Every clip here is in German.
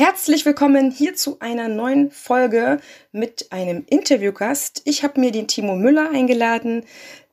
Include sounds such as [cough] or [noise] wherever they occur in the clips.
Herzlich willkommen hier zu einer neuen Folge mit einem Interviewgast. Ich habe mir den Timo Müller eingeladen.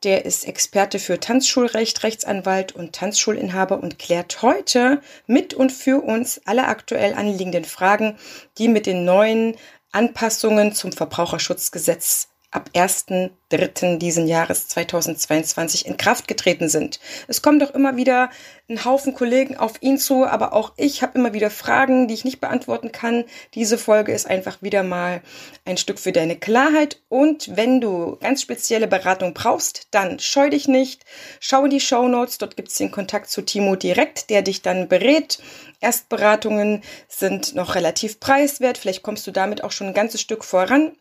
Der ist Experte für Tanzschulrecht, Rechtsanwalt und Tanzschulinhaber und klärt heute mit und für uns alle aktuell anliegenden Fragen, die mit den neuen Anpassungen zum Verbraucherschutzgesetz ab 1.3. diesen Jahres 2022 in Kraft getreten sind. Es kommen doch immer wieder ein Haufen Kollegen auf ihn zu, aber auch ich habe immer wieder Fragen, die ich nicht beantworten kann. Diese Folge ist einfach wieder mal ein Stück für deine Klarheit. Und wenn du ganz spezielle Beratung brauchst, dann scheu dich nicht. Schau in die Show Notes, dort gibt es den Kontakt zu Timo direkt, der dich dann berät. Erstberatungen sind noch relativ preiswert. Vielleicht kommst du damit auch schon ein ganzes Stück voran.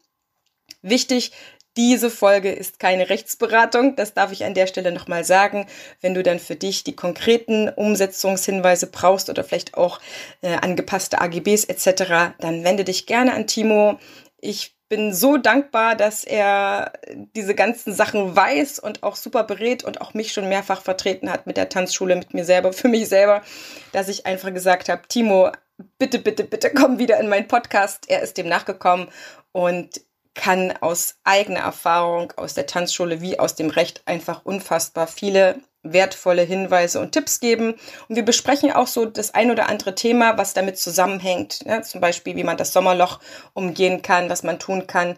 Wichtig, diese Folge ist keine Rechtsberatung, das darf ich an der Stelle nochmal sagen. Wenn du dann für dich die konkreten Umsetzungshinweise brauchst oder vielleicht auch äh, angepasste AGBs etc., dann wende dich gerne an Timo. Ich bin so dankbar, dass er diese ganzen Sachen weiß und auch super berät und auch mich schon mehrfach vertreten hat mit der Tanzschule, mit mir selber, für mich selber, dass ich einfach gesagt habe, Timo, bitte, bitte, bitte komm wieder in meinen Podcast. Er ist dem nachgekommen und kann aus eigener Erfahrung aus der Tanzschule wie aus dem Recht einfach unfassbar viele wertvolle Hinweise und Tipps geben. Und wir besprechen auch so das ein oder andere Thema, was damit zusammenhängt. Ja, zum Beispiel, wie man das Sommerloch umgehen kann, was man tun kann.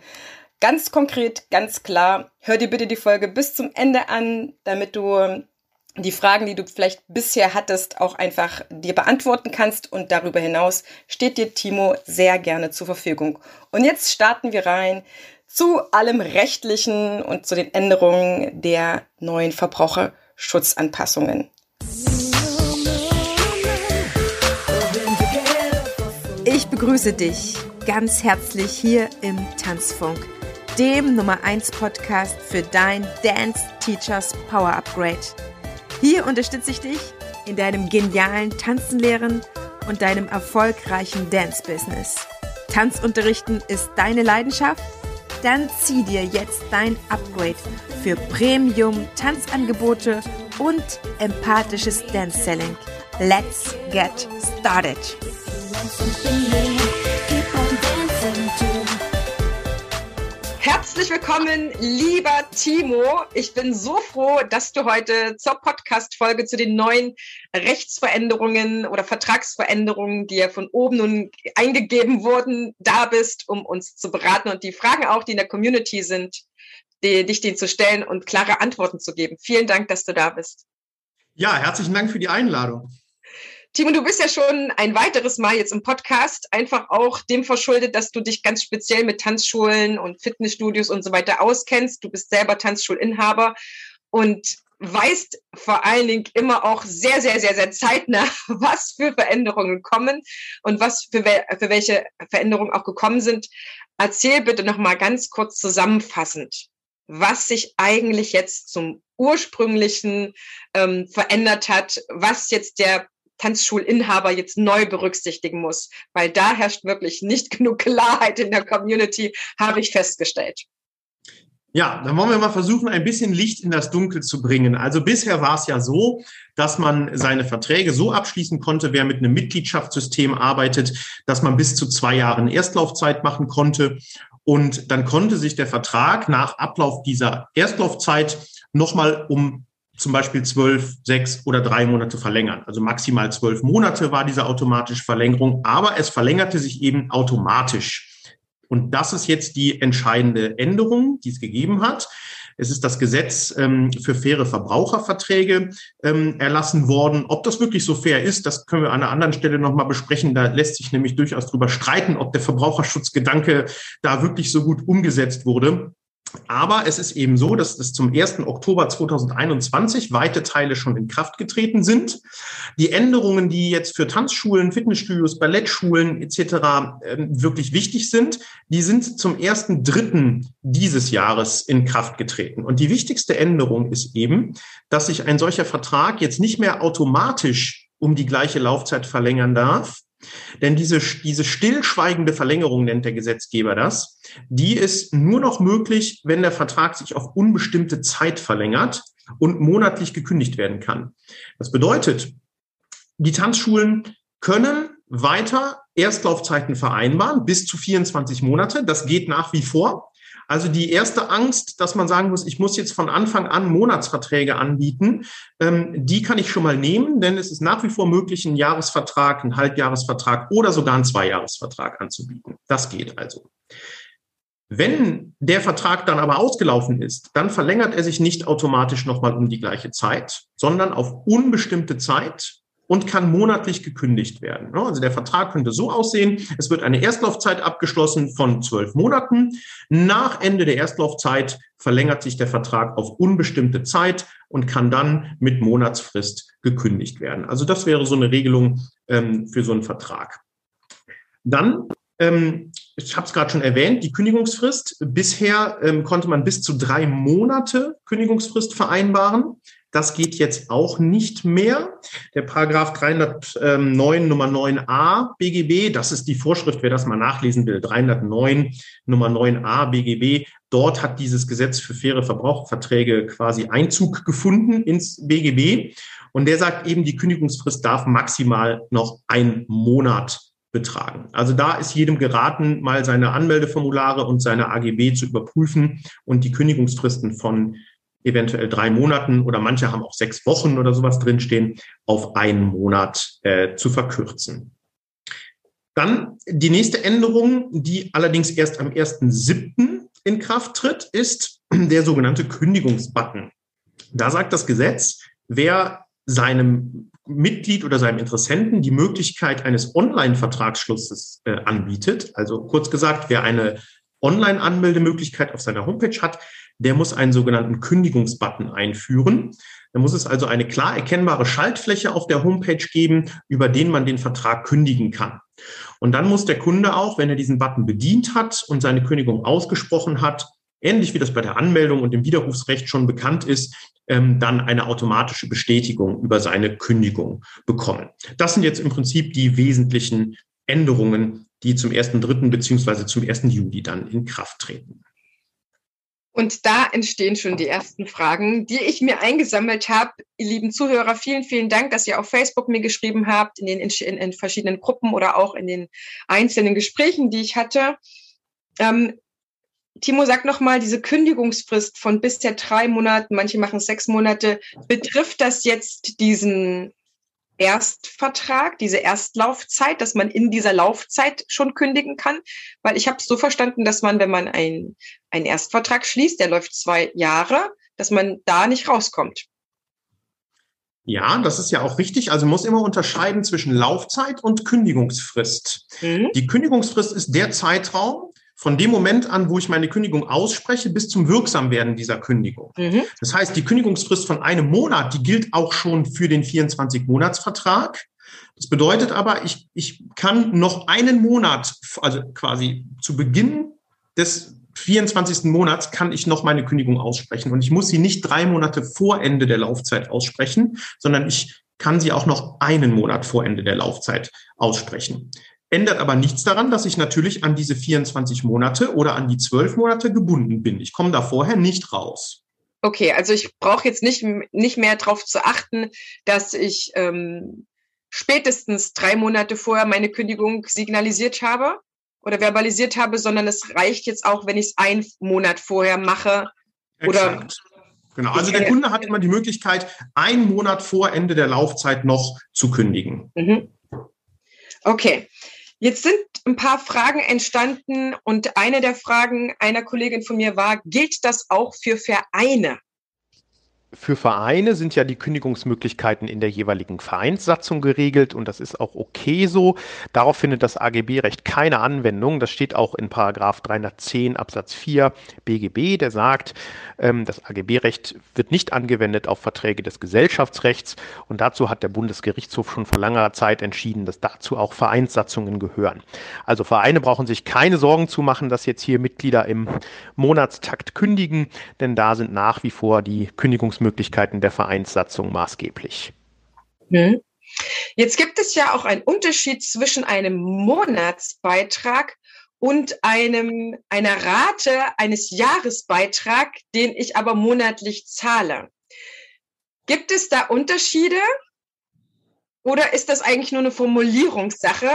Ganz konkret, ganz klar. Hör dir bitte die Folge bis zum Ende an, damit du die Fragen, die du vielleicht bisher hattest, auch einfach dir beantworten kannst. Und darüber hinaus steht dir Timo sehr gerne zur Verfügung. Und jetzt starten wir rein zu allem Rechtlichen und zu den Änderungen der neuen Verbraucherschutzanpassungen. Ich begrüße dich ganz herzlich hier im Tanzfunk, dem Nummer 1 Podcast für dein Dance Teachers Power Upgrade. Hier unterstütze ich dich in deinem genialen Tanzenlehren und deinem erfolgreichen Dance-Business. Tanzunterrichten ist deine Leidenschaft? Dann zieh dir jetzt dein Upgrade für Premium-Tanzangebote und empathisches Dance-Selling. Let's get started! Herzlich willkommen, lieber Timo. Ich bin so froh, dass du heute zur Podcast-Folge zu den neuen Rechtsveränderungen oder Vertragsveränderungen, die ja von oben nun eingegeben wurden, da bist, um uns zu beraten und die Fragen auch, die in der Community sind, die, dich denen zu stellen und klare Antworten zu geben. Vielen Dank, dass du da bist. Ja, herzlichen Dank für die Einladung. Timo, du bist ja schon ein weiteres Mal jetzt im Podcast, einfach auch dem verschuldet, dass du dich ganz speziell mit Tanzschulen und Fitnessstudios und so weiter auskennst. Du bist selber Tanzschulinhaber und weißt vor allen Dingen immer auch sehr, sehr, sehr, sehr zeitnah, [laughs] was für Veränderungen kommen und was für, für welche Veränderungen auch gekommen sind. Erzähl bitte nochmal ganz kurz zusammenfassend, was sich eigentlich jetzt zum ursprünglichen ähm, verändert hat, was jetzt der Tanzschulinhaber jetzt neu berücksichtigen muss, weil da herrscht wirklich nicht [laughs] genug Klarheit in der Community, habe ich festgestellt. Ja, dann wollen wir mal versuchen, ein bisschen Licht in das Dunkel zu bringen. Also bisher war es ja so, dass man seine Verträge so abschließen konnte, wer mit einem Mitgliedschaftssystem arbeitet, dass man bis zu zwei Jahren Erstlaufzeit machen konnte. Und dann konnte sich der Vertrag nach Ablauf dieser Erstlaufzeit nochmal um zum Beispiel zwölf, sechs oder drei Monate verlängern. Also maximal zwölf Monate war diese automatische Verlängerung, aber es verlängerte sich eben automatisch. Und das ist jetzt die entscheidende Änderung, die es gegeben hat. Es ist das Gesetz ähm, für faire Verbraucherverträge ähm, erlassen worden. Ob das wirklich so fair ist, das können wir an einer anderen Stelle nochmal besprechen. Da lässt sich nämlich durchaus drüber streiten, ob der Verbraucherschutzgedanke da wirklich so gut umgesetzt wurde. Aber es ist eben so, dass es zum 1. Oktober 2021 weite Teile schon in Kraft getreten sind. Die Änderungen, die jetzt für Tanzschulen, Fitnessstudios, Ballettschulen etc. Ähm, wirklich wichtig sind, die sind zum 1.3. dieses Jahres in Kraft getreten. Und die wichtigste Änderung ist eben, dass sich ein solcher Vertrag jetzt nicht mehr automatisch um die gleiche Laufzeit verlängern darf, denn diese, diese stillschweigende Verlängerung nennt der Gesetzgeber das, die ist nur noch möglich, wenn der Vertrag sich auf unbestimmte Zeit verlängert und monatlich gekündigt werden kann. Das bedeutet, die Tanzschulen können weiter Erstlaufzeiten vereinbaren, bis zu 24 Monate. Das geht nach wie vor. Also die erste Angst, dass man sagen muss, ich muss jetzt von Anfang an Monatsverträge anbieten, ähm, die kann ich schon mal nehmen, denn es ist nach wie vor möglich, einen Jahresvertrag, einen Halbjahresvertrag oder sogar einen Zweijahresvertrag anzubieten. Das geht also. Wenn der Vertrag dann aber ausgelaufen ist, dann verlängert er sich nicht automatisch nochmal um die gleiche Zeit, sondern auf unbestimmte Zeit und kann monatlich gekündigt werden. Also der Vertrag könnte so aussehen, es wird eine Erstlaufzeit abgeschlossen von zwölf Monaten. Nach Ende der Erstlaufzeit verlängert sich der Vertrag auf unbestimmte Zeit und kann dann mit Monatsfrist gekündigt werden. Also das wäre so eine Regelung ähm, für so einen Vertrag. Dann ähm, ich habe es gerade schon erwähnt, die Kündigungsfrist. Bisher ähm, konnte man bis zu drei Monate Kündigungsfrist vereinbaren. Das geht jetzt auch nicht mehr. Der Paragraph 309 Nummer 9a BGB, das ist die Vorschrift, wer das mal nachlesen will, 309 Nummer 9a BGB. Dort hat dieses Gesetz für faire Verbraucherverträge quasi Einzug gefunden ins BGB. Und der sagt eben, die Kündigungsfrist darf maximal noch ein Monat betragen. Also da ist jedem geraten, mal seine Anmeldeformulare und seine AGB zu überprüfen und die Kündigungsfristen von eventuell drei Monaten oder manche haben auch sechs Wochen oder sowas drinstehen, auf einen Monat äh, zu verkürzen. Dann die nächste Änderung, die allerdings erst am 1.7. in Kraft tritt, ist der sogenannte Kündigungsbutton. Da sagt das Gesetz, wer seinem Mitglied oder seinem Interessenten die Möglichkeit eines Online-Vertragsschlusses äh, anbietet, also kurz gesagt, wer eine Online-Anmeldemöglichkeit auf seiner Homepage hat, der muss einen sogenannten Kündigungsbutton einführen. Da muss es also eine klar erkennbare Schaltfläche auf der Homepage geben, über den man den Vertrag kündigen kann. Und dann muss der Kunde auch, wenn er diesen Button bedient hat und seine Kündigung ausgesprochen hat, ähnlich wie das bei der Anmeldung und dem Widerrufsrecht schon bekannt ist, ähm, dann eine automatische Bestätigung über seine Kündigung bekommen. Das sind jetzt im Prinzip die wesentlichen Änderungen, die zum 1.3. beziehungsweise zum 1. Juli dann in Kraft treten. Und da entstehen schon die ersten Fragen, die ich mir eingesammelt habe. Ihr lieben Zuhörer, vielen, vielen Dank, dass ihr auf Facebook mir geschrieben habt, in den in, in verschiedenen Gruppen oder auch in den einzelnen Gesprächen, die ich hatte. Ähm, Timo, sag nochmal, diese Kündigungsfrist von bisher drei Monaten, manche machen sechs Monate, betrifft das jetzt diesen Erstvertrag, diese Erstlaufzeit, dass man in dieser Laufzeit schon kündigen kann? Weil ich habe es so verstanden, dass man, wenn man ein, einen Erstvertrag schließt, der läuft zwei Jahre, dass man da nicht rauskommt. Ja, das ist ja auch richtig. Also muss immer unterscheiden zwischen Laufzeit und Kündigungsfrist. Mhm. Die Kündigungsfrist ist der Zeitraum, von dem Moment an, wo ich meine Kündigung ausspreche, bis zum Wirksamwerden dieser Kündigung. Mhm. Das heißt, die Kündigungsfrist von einem Monat, die gilt auch schon für den 24-Monats-Vertrag. Das bedeutet aber, ich, ich kann noch einen Monat, also quasi zu Beginn des 24. Monats kann ich noch meine Kündigung aussprechen. Und ich muss sie nicht drei Monate vor Ende der Laufzeit aussprechen, sondern ich kann sie auch noch einen Monat vor Ende der Laufzeit aussprechen. Ändert aber nichts daran, dass ich natürlich an diese 24 Monate oder an die 12 Monate gebunden bin. Ich komme da vorher nicht raus. Okay, also ich brauche jetzt nicht, nicht mehr darauf zu achten, dass ich ähm, spätestens drei Monate vorher meine Kündigung signalisiert habe oder verbalisiert habe, sondern es reicht jetzt auch, wenn ich es einen Monat vorher mache. Oder Genau, also der Kunde hat immer die Möglichkeit, einen Monat vor Ende der Laufzeit noch zu kündigen. Mhm. Okay. Jetzt sind ein paar Fragen entstanden und eine der Fragen einer Kollegin von mir war, gilt das auch für Vereine? Für Vereine sind ja die Kündigungsmöglichkeiten in der jeweiligen Vereinssatzung geregelt und das ist auch okay so. Darauf findet das AGB-Recht keine Anwendung. Das steht auch in Paragraph 310 Absatz 4 BGB, der sagt, ähm, das AGB-Recht wird nicht angewendet auf Verträge des Gesellschaftsrechts und dazu hat der Bundesgerichtshof schon vor langer Zeit entschieden, dass dazu auch Vereinssatzungen gehören. Also Vereine brauchen sich keine Sorgen zu machen, dass jetzt hier Mitglieder im Monatstakt kündigen, denn da sind nach wie vor die Kündigungs Handlungsmöglichkeiten der Vereinssatzung maßgeblich. Hm. Jetzt gibt es ja auch einen Unterschied zwischen einem Monatsbeitrag und einem, einer Rate eines Jahresbeitrags, den ich aber monatlich zahle. Gibt es da Unterschiede? Oder ist das eigentlich nur eine Formulierungssache?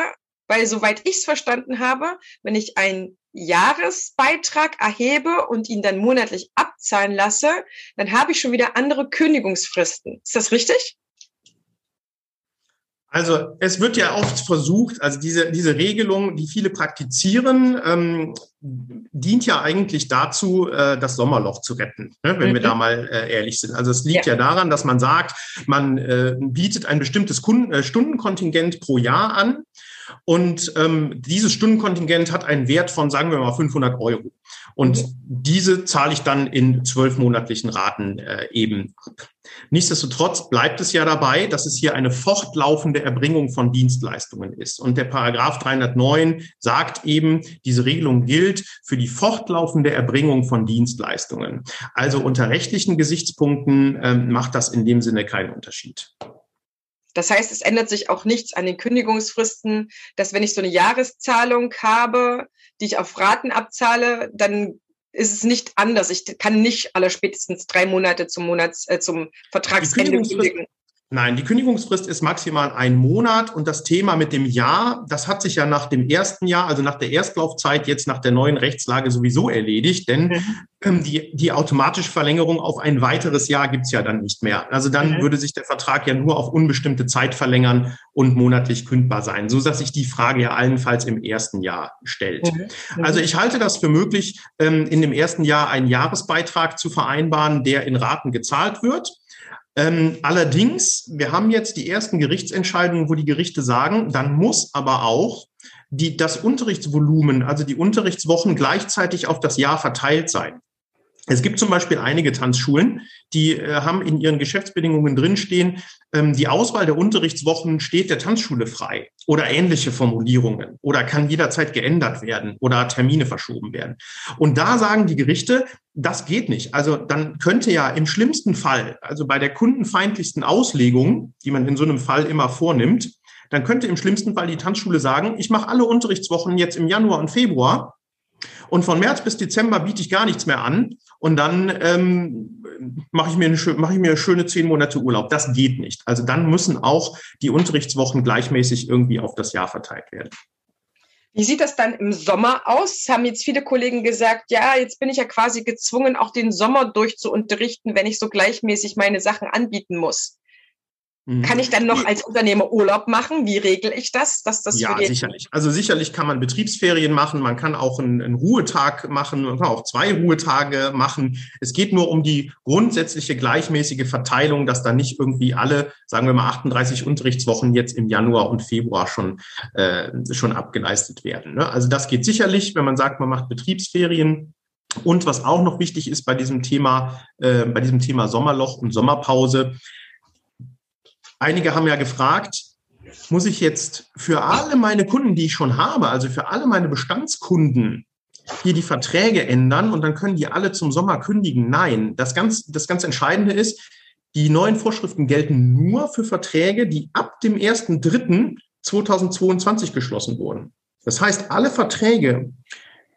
Weil soweit ich es verstanden habe, wenn ich einen Jahresbeitrag erhebe und ihn dann monatlich abzahlen lasse, dann habe ich schon wieder andere Kündigungsfristen. Ist das richtig? Also es wird ja oft versucht, also diese, diese Regelung, die viele praktizieren, ähm, dient ja eigentlich dazu, äh, das Sommerloch zu retten, ne, wenn mhm. wir da mal äh, ehrlich sind. Also es liegt ja. ja daran, dass man sagt, man äh, bietet ein bestimmtes Stundenkontingent pro Jahr an und ähm, dieses Stundenkontingent hat einen Wert von, sagen wir mal, 500 Euro. Und mhm. diese zahle ich dann in zwölf monatlichen Raten äh, eben ab. Nichtsdestotrotz bleibt es ja dabei, dass es hier eine fortlaufende Erbringung von Dienstleistungen ist. Und der Paragraph 309 sagt eben, diese Regelung gilt für die fortlaufende Erbringung von Dienstleistungen. Also unter rechtlichen Gesichtspunkten äh, macht das in dem Sinne keinen Unterschied. Das heißt, es ändert sich auch nichts an den Kündigungsfristen, dass wenn ich so eine Jahreszahlung habe, die ich auf Raten abzahle, dann ist es nicht anders. Ich kann nicht aller spätestens drei Monate zum Monats, äh, zum Vertragsende kündigen. Nein, die Kündigungsfrist ist maximal ein Monat und das Thema mit dem Jahr, das hat sich ja nach dem ersten Jahr, also nach der Erstlaufzeit, jetzt nach der neuen Rechtslage sowieso erledigt, denn mhm. ähm, die, die automatische Verlängerung auf ein weiteres Jahr gibt's ja dann nicht mehr. Also dann mhm. würde sich der Vertrag ja nur auf unbestimmte Zeit verlängern und monatlich kündbar sein, so dass sich die Frage ja allenfalls im ersten Jahr stellt. Mhm. mhm. Also ich halte das für möglich, ähm, in dem ersten Jahr einen Jahresbeitrag zu vereinbaren, der in Raten gezahlt wird. Ähm, allerdings, wir haben jetzt die ersten Gerichtsentscheidungen, wo die Gerichte sagen, dann muss aber auch die, das Unterrichtsvolumen, also die Unterrichtswochen gleichzeitig auf das Jahr verteilt sein. Es gibt zum Beispiel einige Tanzschulen, die äh, haben in ihren Geschäftsbedingungen drinstehen, ähm, die Auswahl der Unterrichtswochen steht der Tanzschule frei oder ähnliche Formulierungen oder kann jederzeit geändert werden oder Termine verschoben werden. Und da sagen die Gerichte, das geht nicht. Also dann könnte ja im schlimmsten Fall, also bei der kundenfeindlichsten Auslegung, die man in so einem Fall immer vornimmt, dann könnte im schlimmsten Fall die Tanzschule sagen, ich mache alle Unterrichtswochen jetzt im Januar und Februar und von März bis Dezember biete ich gar nichts mehr an und dann ähm, mache ich, mir eine, mach ich mir schöne zehn Monate Urlaub. Das geht nicht. Also dann müssen auch die Unterrichtswochen gleichmäßig irgendwie auf das Jahr verteilt werden. Wie sieht das dann im Sommer aus? Haben jetzt viele Kollegen gesagt, ja, jetzt bin ich ja quasi gezwungen, auch den Sommer durchzuunterrichten, wenn ich so gleichmäßig meine Sachen anbieten muss. Mhm. Kann ich dann noch als Unternehmer Urlaub machen? Wie regel ich das? Dass das ja, sicherlich. Also sicherlich kann man Betriebsferien machen, man kann auch einen, einen, Ruhetag machen, man kann auch zwei Ruhetage machen. Es geht nur um die grundsätzliche gleichmäßige Verteilung, dass da nicht irgendwie alle, sagen wir mal, 38 Unterrichtswochen jetzt im Januar und Februar schon, äh, schon abgeleistet werden. Ne? Also das geht sicherlich, wenn man sagt, man macht Betriebsferien. Und was auch noch wichtig ist bei diesem Thema, äh, bei diesem Thema Sommerloch und Sommerpause, Einige haben ja gefragt, muss ich jetzt für alle meine Kunden, die ich schon habe, also für alle meine Bestandskunden, hier die Verträge ändern und dann können die alle zum Sommer kündigen? Nein, das ganz, das ganz Entscheidende ist, die neuen Vorschriften gelten nur für Verträge, die ab dem 1.3.2022 geschlossen wurden. Das heißt, alle Verträge,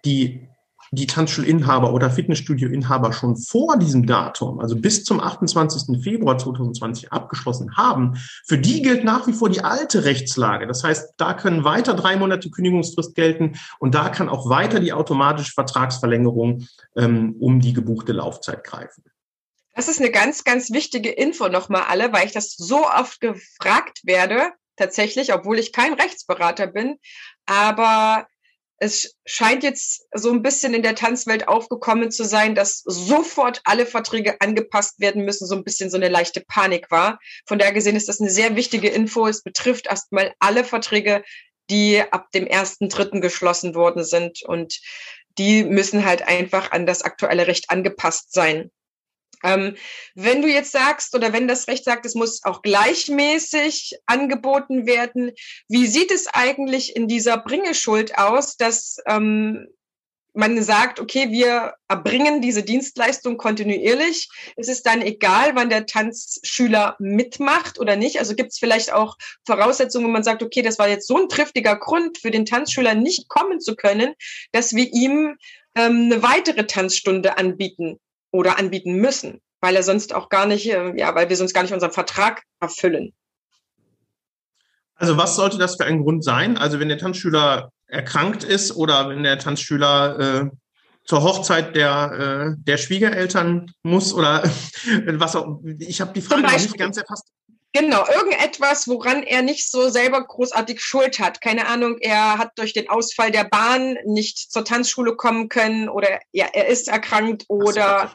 die die Tanzschulinhaber oder Fitnessstudioinhaber schon vor diesem Datum, also bis zum 28. Februar 2020 abgeschlossen haben, für die gilt nach wie vor die alte Rechtslage. Das heißt, da können weiter drei Monate Kündigungsfrist gelten und da kann auch weiter die automatische Vertragsverlängerung ähm, um die gebuchte Laufzeit greifen. Das ist eine ganz, ganz wichtige Info nochmal alle, weil ich das so oft gefragt werde, tatsächlich, obwohl ich kein Rechtsberater bin. Aber es scheint jetzt so ein bisschen in der Tanzwelt aufgekommen zu sein, dass sofort alle Verträge angepasst werden müssen, so ein bisschen so eine leichte Panik war. Von daher gesehen ist das eine sehr wichtige Info. Es betrifft erstmal alle Verträge, die ab dem ersten Dritten geschlossen worden sind und die müssen halt einfach an das aktuelle Recht angepasst sein. Ähm, wenn du jetzt sagst oder wenn das Recht sagt, es muss auch gleichmäßig angeboten werden, wie sieht es eigentlich in dieser Bringeschuld aus, dass ähm, man sagt, okay, wir erbringen diese Dienstleistung kontinuierlich. Es ist dann egal, wann der Tanzschüler mitmacht oder nicht. Also gibt es vielleicht auch Voraussetzungen, wo man sagt, okay, das war jetzt so ein triftiger Grund für den Tanzschüler nicht kommen zu können, dass wir ihm ähm, eine weitere Tanzstunde anbieten oder anbieten müssen, weil er sonst auch gar nicht, äh, ja, weil wir sonst gar nicht unseren Vertrag erfüllen. Also was sollte das für ein Grund sein? Also wenn der Tanzschüler erkrankt ist oder wenn der Tanzschüler äh, zur Hochzeit der, äh, der Schwiegereltern muss oder [laughs] was auch. Ich habe die Frage noch nicht ganz erfasst. Genau, irgendetwas, woran er nicht so selber großartig Schuld hat. Keine Ahnung, er hat durch den Ausfall der Bahn nicht zur Tanzschule kommen können oder ja, er ist erkrankt oder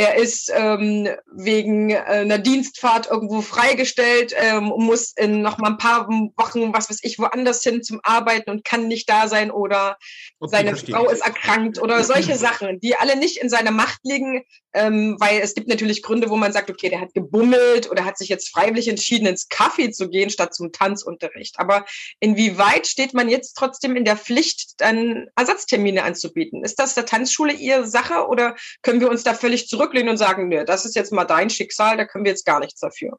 er ist ähm, wegen äh, einer Dienstfahrt irgendwo freigestellt, ähm, muss in noch mal ein paar Wochen, was weiß ich, woanders hin zum Arbeiten und kann nicht da sein oder okay, seine verstehe. Frau ist erkrankt oder solche Sachen, die alle nicht in seiner Macht liegen, ähm, weil es gibt natürlich Gründe, wo man sagt, okay, der hat gebummelt oder hat sich jetzt freiwillig entschieden, ins Kaffee zu gehen statt zum Tanzunterricht. Aber inwieweit steht man jetzt trotzdem in der Pflicht, dann Ersatztermine anzubieten? Ist das der Tanzschule ihre Sache oder können wir uns da völlig zurücklehnen und sagen, nö, das ist jetzt mal dein Schicksal, da können wir jetzt gar nichts dafür?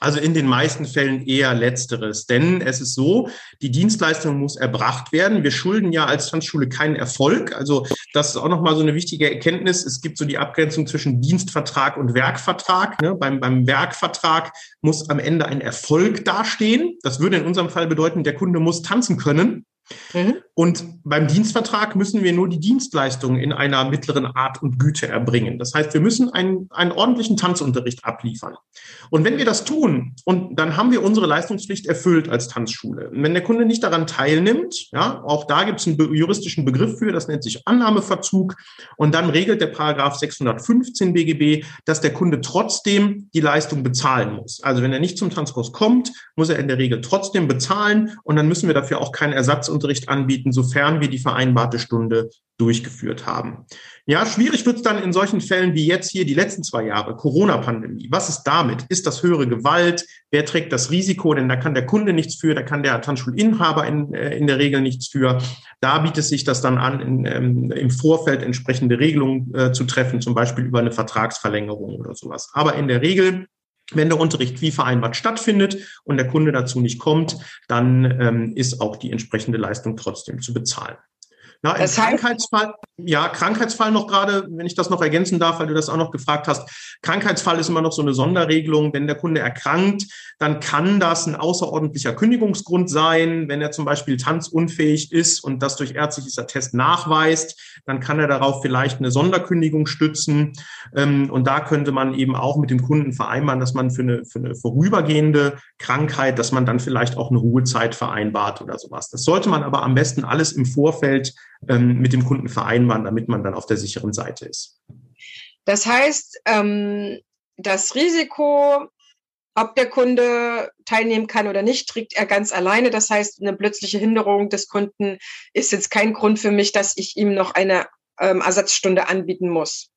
Also in den meisten Fällen eher letzteres, denn es ist so, die Dienstleistung muss erbracht werden. Wir schulden ja als Tanzschule keinen Erfolg. Also das ist auch nochmal so eine wichtige Erkenntnis. Es gibt so die Abgrenzung zwischen Dienstvertrag und Werkvertrag. Ne? Beim, beim Werkvertrag muss am Ende ein Erfolg dastehen. Das würde in unserem Fall bedeuten, der Kunde muss tanzen können. Mhm. Und beim Dienstvertrag müssen wir nur die Dienstleistung in einer mittleren Art und Güte erbringen. Das heißt, wir müssen einen, einen ordentlichen Tanzunterricht abliefern. Und wenn wir das tun, und dann haben wir unsere Leistungspflicht erfüllt als Tanzschule. Und wenn der Kunde nicht daran teilnimmt, ja, auch da gibt es einen juristischen Begriff für, das nennt sich Annahmeverzug. Und dann regelt der Paragraph 615 BGB, dass der Kunde trotzdem die Leistung bezahlen muss. Also wenn er nicht zum Tanzkurs kommt, muss er in der Regel trotzdem bezahlen und dann müssen wir dafür auch keinen Ersatz Unterricht anbieten, sofern wir die vereinbarte Stunde durchgeführt haben. Ja, schwierig wird es dann in solchen Fällen wie jetzt hier die letzten zwei Jahre, Corona-Pandemie. Was ist damit? Ist das höhere Gewalt? Wer trägt das Risiko? Denn da kann der Kunde nichts für, da kann der Tanzschulinhaber in, äh, in der Regel nichts für. Da bietet sich das dann an, in, ähm, im Vorfeld entsprechende Regelungen äh, zu treffen, zum Beispiel über eine Vertragsverlängerung oder sowas. Aber in der Regel wenn der Unterricht wie vereinbart stattfindet und der Kunde dazu nicht kommt, dann ähm, ist auch die entsprechende Leistung trotzdem zu bezahlen. Na, im das heißt, Krankheitsfall, ja, Krankheitsfall noch gerade, wenn ich das noch ergänzen darf, weil du das auch noch gefragt hast. Krankheitsfall ist immer noch so eine Sonderregelung. Wenn der Kunde erkrankt, dann kann das ein außerordentlicher Kündigungsgrund sein. Wenn er zum Beispiel tanzunfähig ist und das durch ärztliches Attest nachweist, dann kann er darauf vielleicht eine Sonderkündigung stützen. Ähm, und da könnte man eben auch mit dem Kunden vereinbaren, dass man für eine, für eine vorübergehende Krankheit, dass man dann vielleicht auch eine Ruhezeit vereinbart oder sowas. Das sollte man aber am besten alles im Vorfeld ähm, mit dem Kunden vereinbaren, damit man dann auf der sicheren Seite ist. Das heißt, ähm, das Risiko, ob der Kunde teilnehmen kann oder nicht, trägt er ganz alleine. Das heißt, eine plötzliche Hinderung des Kunden ist jetzt kein Grund für mich, dass ich ihm noch eine ähm, Ersatzstunde anbieten muss.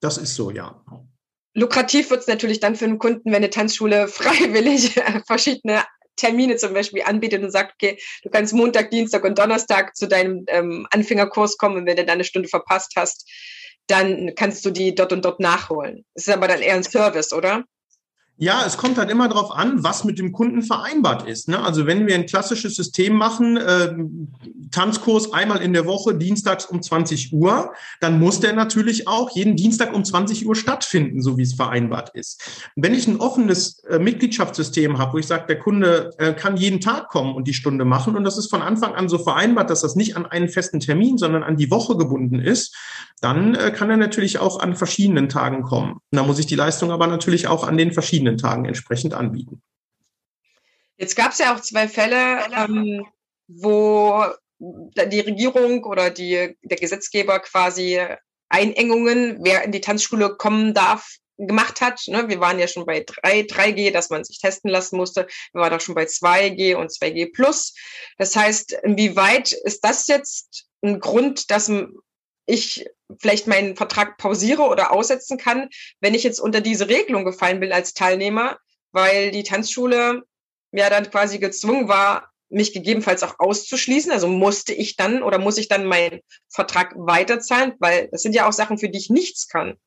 Das ist so, ja. Lukrativ wird es natürlich dann für einen Kunden, wenn eine Tanzschule [laughs] freiwillig verschiedene Termine zum Beispiel anbietet und sagt, okay, du kannst Montag, Dienstag und Donnerstag zu deinem ähm, Anfängerkurs kommen und wenn du dann eine Stunde verpasst hast, dann kannst du die dort und dort nachholen. Das ist aber dann eher ein Service, oder? Ja, es kommt halt immer darauf an, was mit dem Kunden vereinbart ist. Ne? Also wenn wir ein klassisches System machen, äh, Tanzkurs einmal in der Woche, dienstags um 20 Uhr, dann muss der natürlich auch jeden Dienstag um 20 Uhr stattfinden, so wie es vereinbart ist. Wenn ich ein offenes äh, Mitgliedschaftssystem habe, wo ich sage, der Kunde äh, kann jeden Tag kommen und die Stunde machen und das ist von Anfang an so vereinbart, dass das nicht an einen festen Termin, sondern an die Woche gebunden ist, dann äh, kann er natürlich auch an verschiedenen Tagen kommen. Da muss ich die Leistung aber natürlich auch an den verschiedenen Tagen entsprechend anbieten. Jetzt gab es ja auch zwei Fälle, ähm, wo die Regierung oder die, der Gesetzgeber quasi Einengungen, wer in die Tanzschule kommen darf, gemacht hat. Ne? Wir waren ja schon bei 3, 3G, dass man sich testen lassen musste. Wir waren auch schon bei 2G und 2G plus. Das heißt, inwieweit ist das jetzt ein Grund, dass ich vielleicht meinen Vertrag pausiere oder aussetzen kann, wenn ich jetzt unter diese Regelung gefallen bin als Teilnehmer, weil die Tanzschule ja dann quasi gezwungen war, mich gegebenenfalls auch auszuschließen. Also musste ich dann oder muss ich dann meinen Vertrag weiterzahlen, weil das sind ja auch Sachen, für die ich nichts kann.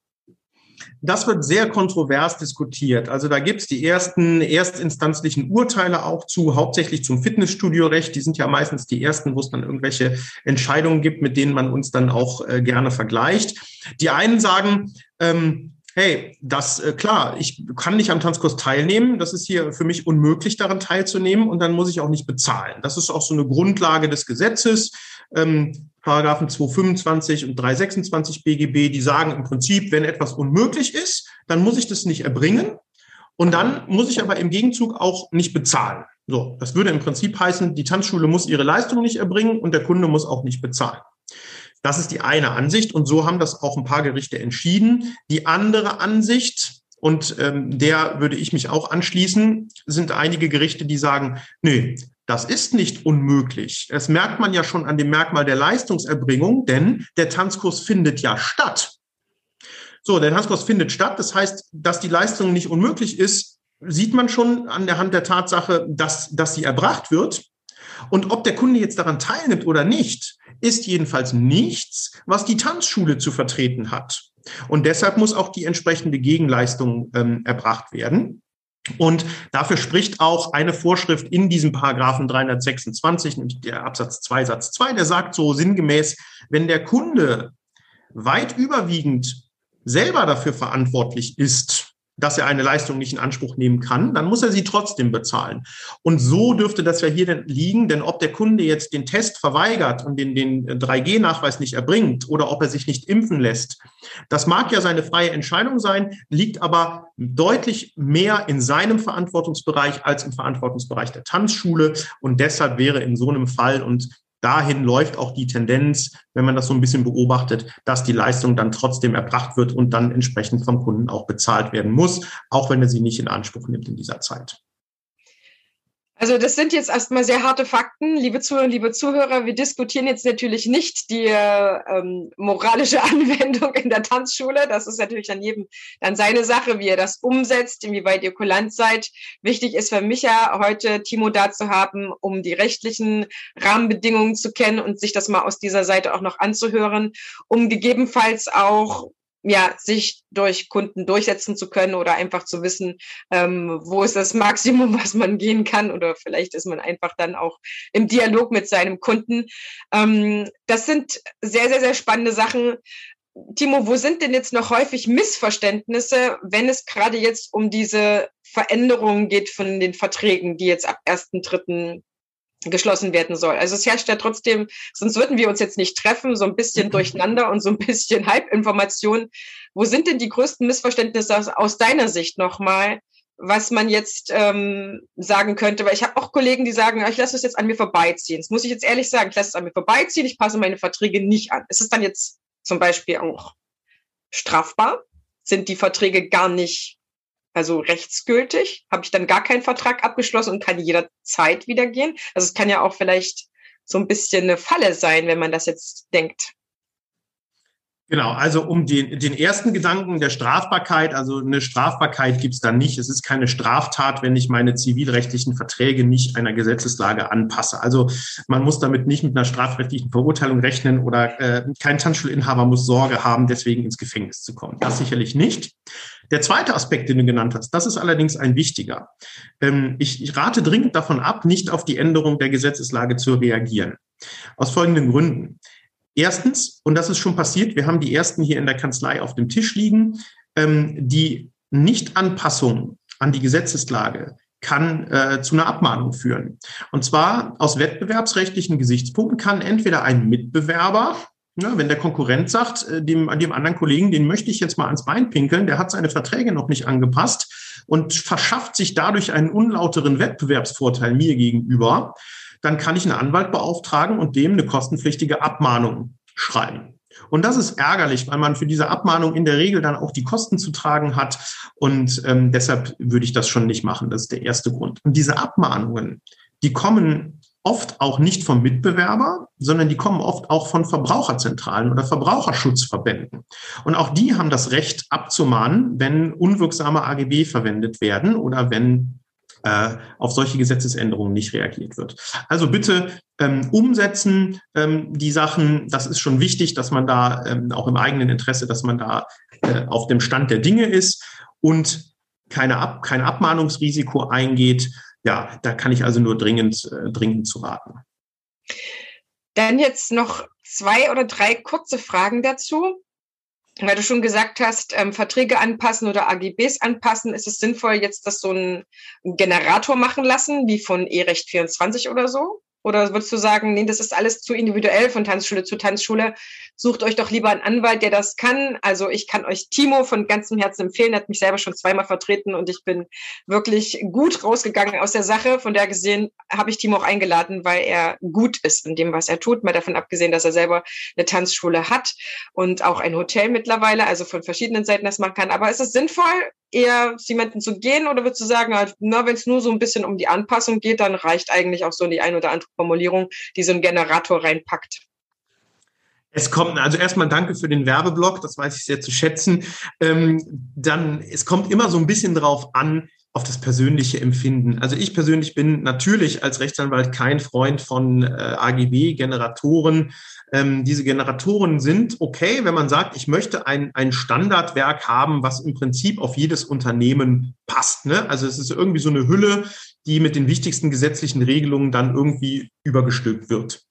Das wird sehr kontrovers diskutiert. Also da gibt es die ersten erstinstanzlichen Urteile auch zu, hauptsächlich zum Fitnessstudiorecht. Die sind ja meistens die ersten, wo es dann irgendwelche Entscheidungen gibt, mit denen man uns dann auch äh, gerne vergleicht. Die einen sagen, ähm, hey, das äh, klar, ich kann nicht am Tanzkurs teilnehmen, das ist hier für mich unmöglich, daran teilzunehmen und dann muss ich auch nicht bezahlen. Das ist auch so eine Grundlage des Gesetzes. Ähm, Paragraphen 225 und 326 BGB, die sagen im Prinzip, wenn etwas unmöglich ist, dann muss ich das nicht erbringen. Und dann muss ich aber im Gegenzug auch nicht bezahlen. So, das würde im Prinzip heißen, die Tanzschule muss ihre Leistung nicht erbringen und der Kunde muss auch nicht bezahlen. Das ist die eine Ansicht und so haben das auch ein paar Gerichte entschieden. Die andere Ansicht, und ähm, der würde ich mich auch anschließen, sind einige Gerichte, die sagen, nö, das ist nicht unmöglich. Das merkt man ja schon an dem Merkmal der Leistungserbringung, denn der Tanzkurs findet ja statt. So, der Tanzkurs findet statt. Das heißt, dass die Leistung nicht unmöglich ist, sieht man schon an der Hand der Tatsache, dass, dass sie erbracht wird. Und ob der Kunde jetzt daran teilnimmt oder nicht, ist jedenfalls nichts, was die Tanzschule zu vertreten hat. Und deshalb muss auch die entsprechende Gegenleistung ähm, erbracht werden. Und dafür spricht auch eine Vorschrift in diesem Paragraphen 326, nämlich der Absatz 2, Satz 2, der sagt so sinngemäß, wenn der Kunde weit überwiegend selber dafür verantwortlich ist, dass er eine Leistung nicht in Anspruch nehmen kann, dann muss er sie trotzdem bezahlen. Und so dürfte das ja hier liegen, denn ob der Kunde jetzt den Test verweigert und den, den 3G-Nachweis nicht erbringt oder ob er sich nicht impfen lässt, das mag ja seine freie Entscheidung sein, liegt aber deutlich mehr in seinem Verantwortungsbereich als im Verantwortungsbereich der Tanzschule. Und deshalb wäre in so einem Fall, und dahin läuft auch die Tendenz, wenn man das so ein bisschen beobachtet, dass die Leistung dann trotzdem erbracht wird und dann entsprechend vom Kunden auch bezahlt werden muss, auch wenn er sie nicht in Anspruch nimmt in dieser Zeit. Also das sind jetzt erstmal sehr harte Fakten, liebe Zuhörer, liebe Zuhörer. Wir diskutieren jetzt natürlich nicht die ähm, moralische [laughs] Anwendung in der Tanzschule. Das ist natürlich an jedem dann seine Sache, wie er das umsetzt, inwieweit ihr kulant seid. Wichtig ist für mich ja heute Timo da zu haben, um die rechtlichen Rahmenbedingungen zu kennen und sich das mal aus dieser Seite auch noch anzuhören, um gegebenenfalls auch ja, sich durch Kunden durchsetzen zu können oder einfach zu wissen, ähm, wo ist das Maximum, was man gehen kann oder vielleicht ist man einfach dann auch im Dialog mit seinem Kunden. Ähm, das sind sehr, sehr, sehr spannende Sachen. Timo, wo sind denn jetzt noch häufig Missverständnisse, wenn es gerade jetzt um diese Veränderungen geht von den Verträgen, die jetzt ab 1.3 geschlossen werden soll. Also es herrscht ja trotzdem, sonst würden wir uns jetzt nicht treffen, so ein bisschen [laughs] durcheinander und so ein bisschen [laughs] Halbinformation. Wo sind denn die größten Missverständnisse aus, aus deiner Sicht nochmal, was man jetzt ähm, sagen könnte? Weil ich habe auch Kollegen, die sagen, ich lasse es jetzt an mir vorbeiziehen. Das muss ich jetzt ehrlich sagen, ich lasse es an mir vorbeiziehen, ich passe meine Verträge nicht an. Ist es dann jetzt zum Beispiel auch strafbar? Sind die Verträge gar nicht also rechtsgültig, habe ich dann gar keinen Vertrag abgeschlossen und kann jederzeit wieder gehen. Also es kann ja auch vielleicht so ein bisschen eine Falle sein, wenn man das jetzt denkt. Genau, also um den, den ersten Gedanken der Strafbarkeit, also eine Strafbarkeit gibt es da nicht. Es ist keine Straftat, wenn ich meine zivilrechtlichen Verträge nicht einer Gesetzeslage anpasse. Also man muss damit nicht mit einer strafrechtlichen Verurteilung rechnen oder äh, kein Tanzschulinhaber muss Sorge haben, deswegen ins Gefängnis zu kommen. Das sicherlich nicht. Der zweite Aspekt, den du genannt hast, das ist allerdings ein wichtiger. Ähm, ich, rate dringend davon ab, nicht auf die Änderung der Gesetzeslage zu reagieren. Aus folgenden Gründen. Erstens, und das ist schon passiert, wir haben die ersten hier in der Kanzlei auf dem Tisch liegen, ähm, die Nichtanpassung an die Gesetzeslage kann äh, zu einer Abmahnung führen. Und zwar aus wettbewerbsrechtlichen Gesichtspunkten kann entweder ein Mitbewerber, ja, ne, wenn der Konkurrent sagt, äh, dem, dem anderen Kollegen, den möchte ich jetzt mal ans Bein pinkeln, der hat seine Verträge noch nicht angepasst und verschafft sich dadurch einen unlauteren Wettbewerbsvorteil mir gegenüber, dann kann ich einen Anwalt beauftragen und dem eine kostenpflichtige Abmahnung schreiben. Und das ist ärgerlich, weil man für diese Abmahnung in der Regel dann auch die Kosten zu tragen hat. Und ähm, deshalb würde ich das schon nicht machen. Das ist der erste Grund. Und diese Abmahnungen, die kommen oft auch nicht vom Mitbewerber, sondern die kommen oft auch von Verbraucherzentralen oder Verbraucherschutzverbänden. Und auch die haben das Recht abzumahnen, wenn unwirksame AGB verwendet werden oder wenn äh, auf solche Gesetzesänderungen nicht reagiert wird. Also bitte ähm, umsetzen ähm, die Sachen. Das ist schon wichtig, dass man da ähm, auch im eigenen Interesse, dass man da äh, auf dem Stand der Dinge ist und keine Ab kein Abmahnungsrisiko eingeht. Ja, da kann ich also nur dringend, äh, dringend zu raten. Dann jetzt noch zwei oder drei kurze Fragen dazu. weil du schon gesagt hast, ähm, Verträge anpassen oder AGBs anpassen, ist es sinnvoll, jetzt das so ein Generator machen lassen, wie von E-Recht 24 oder so? Oder würdest du sagen, nee, das ist alles zu individuell von Tanzschule zu Tanzschule? Sucht euch doch lieber einen Anwalt, der das kann. Also ich kann euch Timo von ganzem Herzen empfehlen. Er hat mich selber schon zweimal vertreten und ich bin wirklich gut rausgegangen aus der Sache. Von der gesehen habe ich Timo auch eingeladen, weil er gut ist in dem, was er tut. Mal davon abgesehen, dass er selber eine Tanzschule hat und auch ein Hotel mittlerweile, also von verschiedenen Seiten das machen kann. Aber ist es sinnvoll, eher jemanden zu gehen oder würdest du sagen, na, wenn es nur so ein bisschen um die Anpassung geht, dann reicht eigentlich auch so die ein oder andere Formulierung, die so ein Generator reinpackt? Es kommt, also erstmal danke für den Werbeblock, das weiß ich sehr zu schätzen. Ähm, dann, es kommt immer so ein bisschen drauf an, auf das persönliche Empfinden. Also ich persönlich bin natürlich als Rechtsanwalt kein Freund von äh, AGB-Generatoren. Ähm, diese Generatoren sind okay, wenn man sagt, ich möchte ein, ein Standardwerk haben, was im Prinzip auf jedes Unternehmen passt. Ne? Also es ist irgendwie so eine Hülle, die mit den wichtigsten gesetzlichen Regelungen dann irgendwie übergestülpt wird.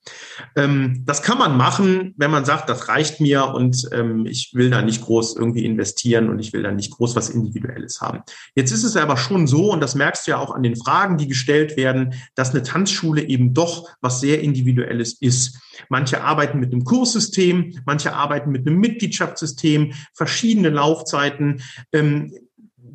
Ähm, das kann man machen, wenn man sagt, das reicht mir und ähm, ich will da nicht groß irgendwie investieren und ich will da nicht groß was Individuelles haben. Jetzt ist es aber schon so, und das merkst du ja auch an den Fragen, die gestellt werden, dass eine Tanzschule eben doch was sehr Individuelles ist. Manche arbeiten mit einem Kurssystem, manche arbeiten mit einem Mitgliedschaftssystem, verschiedene Laufzeiten. Ähm,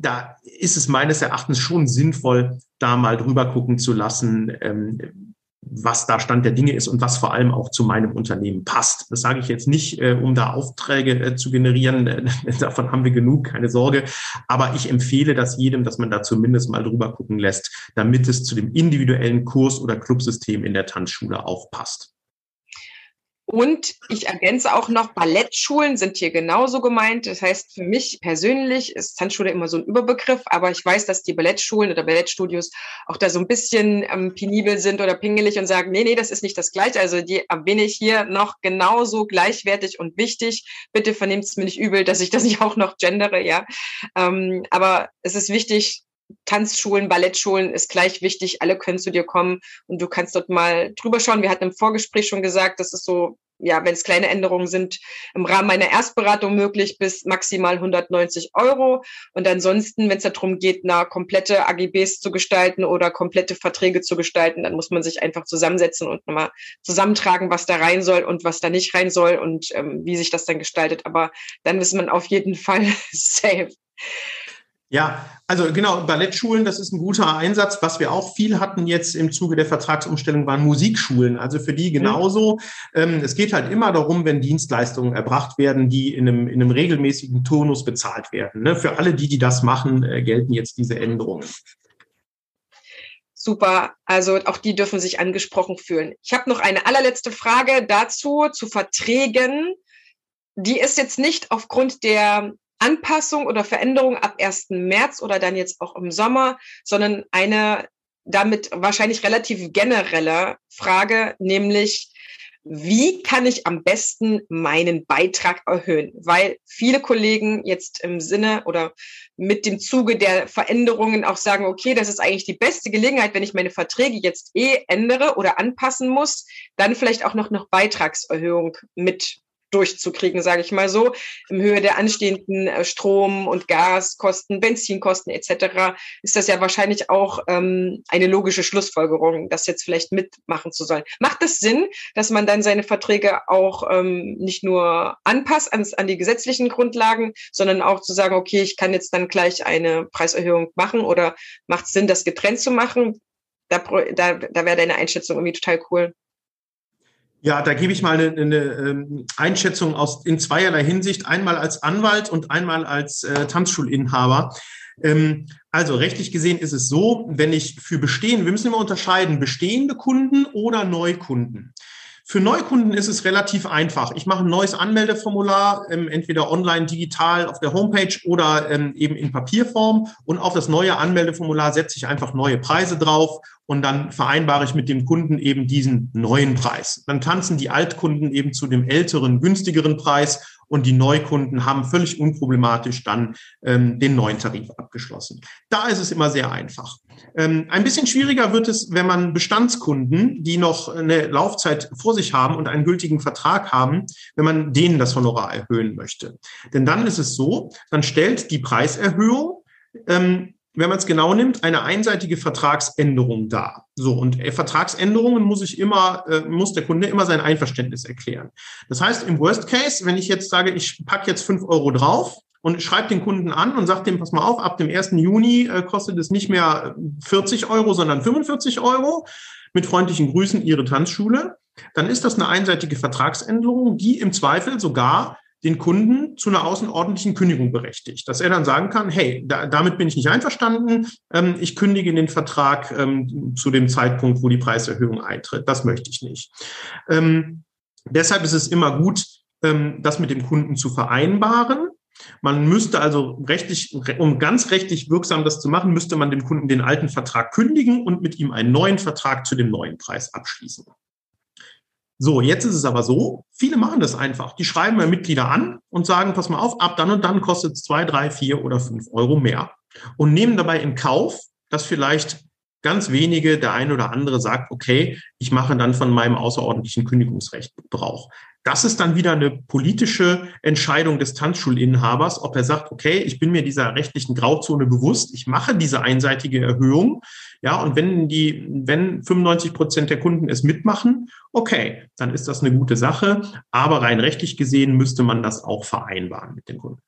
da ist es meines Erachtens schon sinnvoll, da mal drüber gucken zu lassen, ähm, was da Stand der Dinge ist und was vor allem auch zu meinem Unternehmen passt. Das sage ich jetzt nicht, äh, um da Aufträge äh, zu generieren. [laughs] Davon haben wir genug, keine Sorge. Aber ich empfehle das jedem, dass man da zumindest mal drüber gucken lässt, damit es zu dem individuellen Kurs- oder Clubsystem in der Tanzschule auch passt. Und ich ergänze auch noch, Ballettschulen sind hier genauso gemeint. Das heißt, für mich persönlich ist Tanzschule immer so ein Überbegriff, aber ich weiß, dass die Ballettschulen oder Ballettstudios auch da so ein bisschen ähm, penibel sind oder pingelig und sagen, nee, nee, das ist nicht das Gleiche. Also die erwähne ich hier noch genauso gleichwertig und wichtig. Bitte vernehmt es mir nicht übel, dass ich das [laughs] nicht auch noch gendere, ja. Ähm, aber es ist wichtig, Tanzschulen, Ballettschulen ist gleich wichtig. Alle können zu dir kommen und du kannst dort mal drüber schauen. Wir hatten im Vorgespräch schon gesagt, das ist so, ja, wenn es kleine Änderungen sind, im Rahmen meiner Erstberatung möglich bis maximal 190 Euro. Und ansonsten, wenn es darum geht, na, komplette AGBs zu gestalten oder komplette Verträge zu gestalten, dann muss man sich einfach zusammensetzen und nochmal zusammentragen, was da rein soll und was da nicht rein soll und ähm, wie sich das dann gestaltet. Aber dann ist man auf jeden Fall [laughs] safe. Ja, also genau, Ballettschulen, das ist ein guter Einsatz. Was wir auch viel hatten jetzt im Zuge der Vertragsumstellung, waren Musikschulen. Also für die genauso. Mhm. es geht halt immer darum, wenn Dienstleistungen erbracht werden, die in einem, in einem regelmäßigen Turnus bezahlt werden. Ne? Für alle die, die das machen, äh, gelten jetzt diese Änderungen. Super. Also auch die dürfen sich angesprochen fühlen. Ich habe noch eine allerletzte Frage dazu, zu Verträgen. Die ist jetzt nicht aufgrund der Anpassung oder Veränderung ab 1. März oder dann jetzt auch im Sommer, sondern eine damit wahrscheinlich relativ generelle Frage, nämlich wie kann ich am besten meinen Beitrag erhöhen? Weil viele Kollegen jetzt im Sinne oder mit dem Zuge der Veränderungen auch sagen, okay, das ist eigentlich die beste Gelegenheit, wenn ich meine Verträge jetzt eh ändere oder anpassen muss, dann vielleicht auch noch eine Beitragserhöhung mit durchzukriegen, sage ich mal so, im Höhe der anstehenden äh, Strom- und Gaskosten, Benzinkosten etc. ist das ja wahrscheinlich auch ähm, eine logische Schlussfolgerung, das jetzt vielleicht mitmachen zu sollen. Macht es Sinn, dass man dann seine Verträge auch ähm, nicht nur anpasst an, an die gesetzlichen Grundlagen, sondern auch zu sagen, okay, ich kann jetzt dann gleich eine Preiserhöhung machen oder macht es Sinn, das getrennt zu machen? Da, da, da wäre deine Einschätzung irgendwie total cool. Ja, da gebe ich mal eine, eine ähm, Einschätzung aus in zweierlei Hinsicht. Einmal als Anwalt und einmal als äh, Tanzschulinhaber. Ähm, also rechtlich gesehen ist es so, wenn ich für bestehende, wir müssen immer unterscheiden, bestehende Kunden oder Neukunden. Für Neukunden ist es relativ einfach. Ich mache ein neues Anmeldeformular, ähm, entweder online, digital auf der Homepage oder ähm, eben in Papierform. Und auf das neue Anmeldeformular setze ich einfach neue Preise drauf und dann vereinbare ich mit dem Kunden eben diesen neuen Preis. Dann tanzen die Altkunden eben zu dem älteren, günstigeren Preis und die Neukunden haben völlig unproblematisch dann ähm, den neuen Tarif abgeschlossen. Da ist es immer sehr einfach. Ähm, ein bisschen schwieriger wird es, wenn man Bestandskunden, die noch eine Laufzeit vor sich haben und einen gültigen Vertrag haben, wenn man denen das Honorar erhöhen möchte. Denn dann ist es so, dann stellt die Preiserhöhung ähm, wenn man es genau nimmt, eine einseitige Vertragsänderung dar. So, und äh, Vertragsänderungen muss ich immer, äh, muss der Kunde immer sein Einverständnis erklären. Das heißt, im Worst Case, wenn ich jetzt sage, ich packe jetzt fünf Euro drauf, und schreibe den Kunden an und sagt dem, pass mal auf, ab dem 1. Juni äh, kostet es nicht mehr 40 Euro, sondern 45 Euro. Mit freundlichen Grüßen, Ihre Tanzschule. Dann ist das eine einseitige Vertragsänderung, die im Zweifel sogar den Kunden zu einer außerordentlichen Kündigung berechtigt, dass er dann sagen kann, hey, da, damit bin ich nicht einverstanden, ähm, ich kündige den Vertrag ähm, zu dem Zeitpunkt, wo die Preiserhöhung eintritt. Das möchte ich nicht. Ähm, deshalb ist es immer gut, ähm, das mit dem Kunden zu vereinbaren. Man müsste also rechtlich, um ganz rechtlich wirksam das zu machen, müsste man dem Kunden den alten Vertrag kündigen und mit ihm einen neuen Vertrag zu dem neuen Preis abschließen. So, jetzt ist es aber so, viele machen das einfach. Die schreiben mal Mitglieder an und sagen, pass mal auf, ab dann und dann kostet es zwei, drei, vier oder fünf Euro mehr. Und nehmen dabei in Kauf, dass vielleicht ganz wenige, der eine oder andere sagt, okay, ich mache dann von meinem außerordentlichen Kündigungsrecht Gebrauch. Das ist dann wieder eine politische Entscheidung des Tanzschulinhabers, ob er sagt, okay, ich bin mir dieser rechtlichen Grauzone bewusst, ich mache diese einseitige Erhöhung, ja, und wenn die, wenn 95 Prozent der Kunden es mitmachen, okay, dann ist das eine gute Sache. Aber rein rechtlich gesehen müsste man das auch vereinbaren mit den Kunden.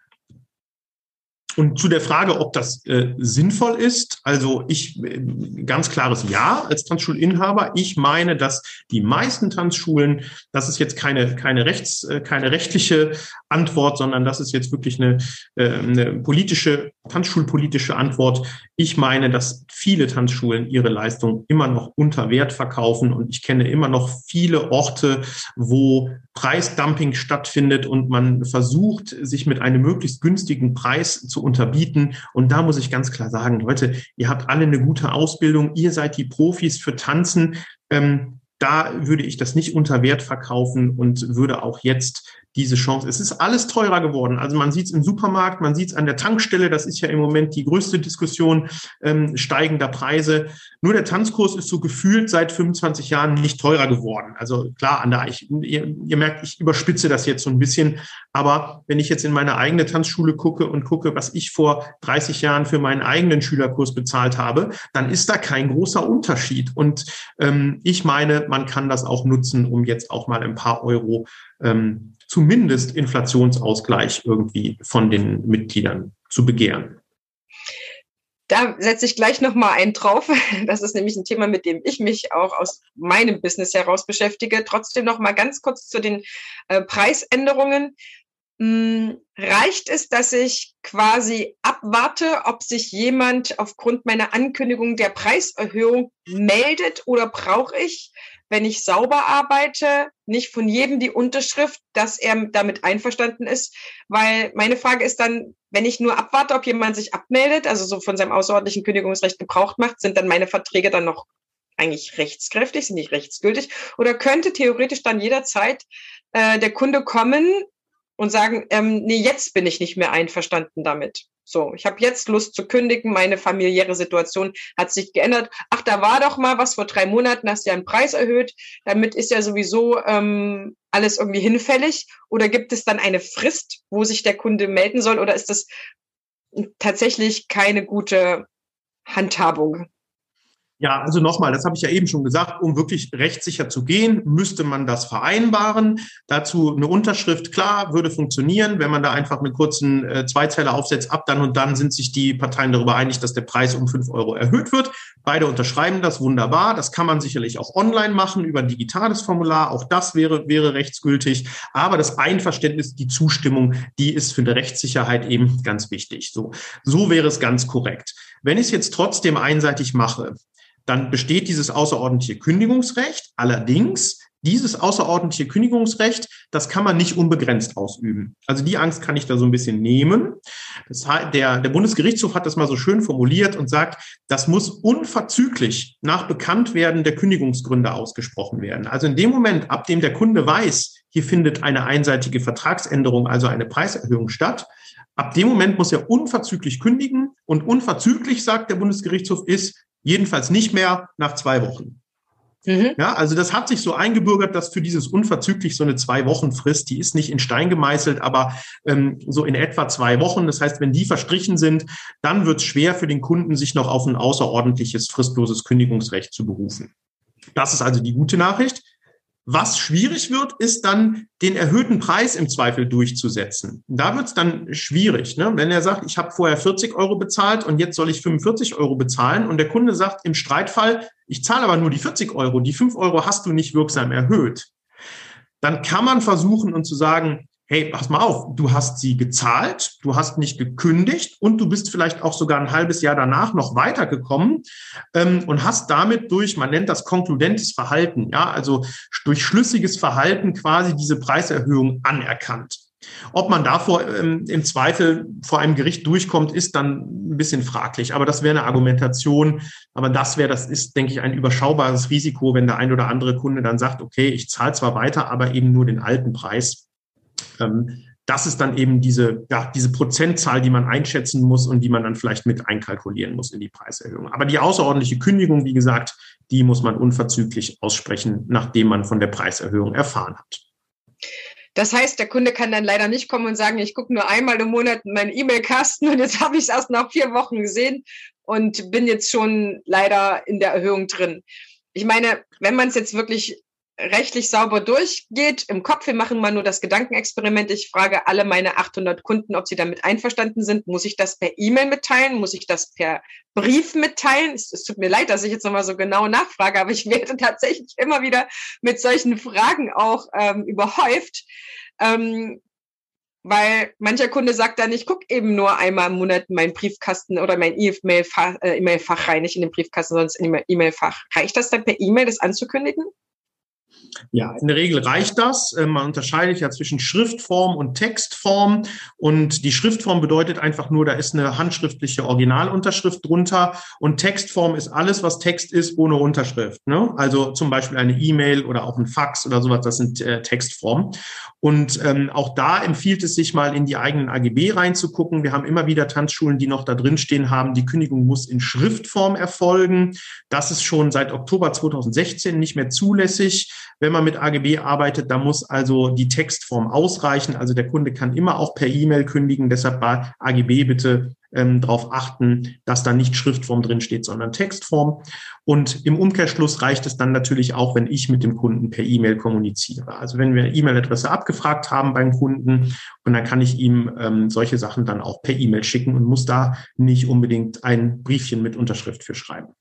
Und zu der Frage, ob das äh, sinnvoll ist, also ich äh, ganz klares Ja als Tanzschulinhaber. Ich meine, dass die meisten Tanzschulen, das ist jetzt keine keine rechts äh, keine rechtliche Antwort, sondern das ist jetzt wirklich eine, äh, eine politische tanzschulpolitische Antwort. Ich meine, dass viele Tanzschulen ihre Leistung immer noch unter Wert verkaufen und ich kenne immer noch viele Orte, wo Preisdumping stattfindet und man versucht, sich mit einem möglichst günstigen Preis zu unterbieten. Und da muss ich ganz klar sagen, Leute, ihr habt alle eine gute Ausbildung, ihr seid die Profis für Tanzen. Ähm, da würde ich das nicht unter Wert verkaufen und würde auch jetzt diese Chance. Es ist alles teurer geworden. Also man sieht es im Supermarkt, man sieht es an der Tankstelle. Das ist ja im Moment die größte Diskussion ähm, steigender Preise. Nur der Tanzkurs ist so gefühlt seit 25 Jahren nicht teurer geworden. Also klar, an der, ich, ihr, ihr merkt, ich überspitze das jetzt so ein bisschen. Aber wenn ich jetzt in meine eigene Tanzschule gucke und gucke, was ich vor 30 Jahren für meinen eigenen Schülerkurs bezahlt habe, dann ist da kein großer Unterschied. Und ähm, ich meine, man kann das auch nutzen, um jetzt auch mal ein paar Euro ähm, zumindest Inflationsausgleich irgendwie von den Mitgliedern zu begehren. Da setze ich gleich noch mal einen drauf. [laughs] Das ist nämlich ein Thema, mit dem ich mich auch aus meinem Business heraus beschäftige. Trotzdem noch mal ganz kurz zu den äh, Preisänderungen. Hm, reicht es, dass ich quasi abwarte, ob sich jemand aufgrund meiner Ankündigung der Preiserhöhung meldet oder brauche ich wenn ich sauber arbeite, nicht von jedem die Unterschrift, dass er damit einverstanden ist. Weil meine Frage ist dann, wenn ich nur abwarte, ob jemand sich abmeldet, also so von seinem außerordentlichen Kündigungsrecht gebraucht macht, sind dann meine Verträge dann noch eigentlich rechtskräftig, sind nicht rechtsgültig? Oder könnte theoretisch dann jederzeit äh, der Kunde kommen und sagen, ähm, nee, jetzt bin ich nicht mehr einverstanden damit. So, ich habe jetzt Lust zu kündigen, meine familiäre Situation hat sich geändert. Ach, da war doch mal was vor drei Monaten, hast du ja einen Preis erhöht. Damit ist ja sowieso ähm, alles irgendwie hinfällig. Oder gibt es dann eine Frist, wo sich der Kunde melden soll? Oder ist das tatsächlich keine gute Handhabung? Ja, also nochmal, das habe ich ja eben schon gesagt, um wirklich rechtssicher zu gehen, müsste man das vereinbaren. Dazu eine Unterschrift, klar, würde funktionieren, wenn man da einfach einen kurzen äh, Zweizeiler aufsetzt, ab dann und dann sind sich die Parteien darüber einig, dass der Preis um fünf Euro erhöht wird. Beide unterschreiben das wunderbar. Das kann man sicherlich auch online machen über ein digitales Formular. Auch das wäre, wäre rechtsgültig. Aber das Einverständnis, die Zustimmung, die ist für eine Rechtssicherheit eben ganz wichtig. So, so wäre es ganz korrekt. Wenn ich es jetzt trotzdem einseitig mache, dann besteht dieses außerordentliche Kündigungsrecht. Allerdings, dieses außerordentliche Kündigungsrecht, das kann man nicht unbegrenzt ausüben. Also die Angst kann ich da so ein bisschen nehmen. Das heißt, der, der Bundesgerichtshof hat das mal so schön formuliert und sagt, das muss unverzüglich nach Bekanntwerden der Kündigungsgründe ausgesprochen werden. Also in dem Moment, ab dem der Kunde weiß, hier findet eine einseitige Vertragsänderung, also eine Preiserhöhung statt. Ab dem Moment muss er unverzüglich kündigen und unverzüglich, sagt der Bundesgerichtshof, ist jedenfalls nicht mehr nach zwei Wochen. Mhm. Ja, also das hat sich so eingebürgert, dass für dieses unverzüglich so eine zwei Wochen Frist, die ist nicht in Stein gemeißelt, aber ähm, so in etwa zwei Wochen. Das heißt, wenn die verstrichen sind, dann wird es schwer für den Kunden, sich noch auf ein außerordentliches fristloses Kündigungsrecht zu berufen. Das ist also die gute Nachricht. Was schwierig wird, ist dann den erhöhten Preis im Zweifel durchzusetzen. Da wird es dann schwierig, ne? wenn er sagt, ich habe vorher 40 Euro bezahlt und jetzt soll ich 45 Euro bezahlen und der Kunde sagt im Streitfall, ich zahle aber nur die 40 Euro, die 5 Euro hast du nicht wirksam erhöht. Dann kann man versuchen und zu sagen, hey, pass mal auf, du hast sie gezahlt, du hast nicht gekündigt und du bist vielleicht auch sogar ein halbes Jahr danach noch weitergekommen ähm, und hast damit durch, man nennt das konkludentes Verhalten, ja, also durch schlüssiges Verhalten quasi diese Preiserhöhung anerkannt. Ob man davor ähm, im Zweifel vor einem Gericht durchkommt, ist dann ein bisschen fraglich. Aber das wäre eine Argumentation. Aber das wäre, das ist, denke ich, ein überschaubares Risiko, wenn der ein oder andere Kunde dann sagt, okay, ich zahle zwar weiter, aber eben nur den alten Preis. Ähm, das ist dann eben diese, ja, diese Prozentzahl, die man einschätzen muss und die man dann vielleicht mit einkalkulieren muss in die Preiserhöhung. Aber die außerordentliche Kündigung, wie gesagt, die muss man unverzüglich aussprechen, nachdem man von der Preiserhöhung erfahren hat. Das heißt, der Kunde kann dann leider nicht kommen und sagen, ich gucke nur einmal im Monat in meinen E-Mail-Kasten und jetzt habe ich es erst nach vier Wochen gesehen und bin jetzt schon leider in der Erhöhung drin. Ich meine, wenn man es jetzt wirklich rechtlich sauber durchgeht. Im Kopf, wir machen mal nur das Gedankenexperiment. Ich frage alle meine 800 Kunden, ob sie damit einverstanden sind. Muss ich das per E-Mail mitteilen? Muss ich das per Brief mitteilen? Es, es tut mir leid, dass ich jetzt nochmal so genau nachfrage, aber ich werde [laughs] tatsächlich immer wieder mit solchen Fragen auch ähm, überhäuft. Ähm, weil mancher Kunde sagt dann, ich gucke eben nur einmal im Monat meinen Briefkasten oder mein E-Mail-Fach äh, e rein, nicht in den Briefkasten, sondern in E-Mail-Fach. Reicht das dann per E-Mail, das anzukündigen? Ja, in der Regel reicht das. Äh, man unterscheidet ja zwischen Schriftform und Textform. Und die Schriftform bedeutet einfach nur, da ist eine handschriftliche Originalunterschrift drunter. Und Textform ist alles, was Text ist, ohne Unterschrift. Ne? Also zum Beispiel eine E-Mail oder auch ein Fax oder sowas, das sind äh, Textformen. Und ähm, auch da empfiehlt es sich mal in die eigenen AGB reinzugucken. Wir haben immer wieder Tanzschulen, die noch da drin stehen haben, die Kündigung muss in Schriftform erfolgen. Das ist schon seit Oktober 2016 nicht mehr zulässig wenn man mit AGB arbeitet, da muss also die Textform ausreichen. Also der Kunde kann immer auch per E-Mail kündigen. Deshalb bei AGB bitte ähm, darauf achten, dass da nicht Schriftform drin steht, sondern Textform. Und im Umkehrschluss reicht es dann natürlich auch, wenn ich mit dem Kunden per E-Mail kommuniziere. Also wenn wir E-Mail-Adresse abgefragt haben beim Kunden und dann kann ich ihm ähm, solche Sachen dann auch per E-Mail schicken und muss da nicht unbedingt ein Briefchen mit Unterschrift für schreiben.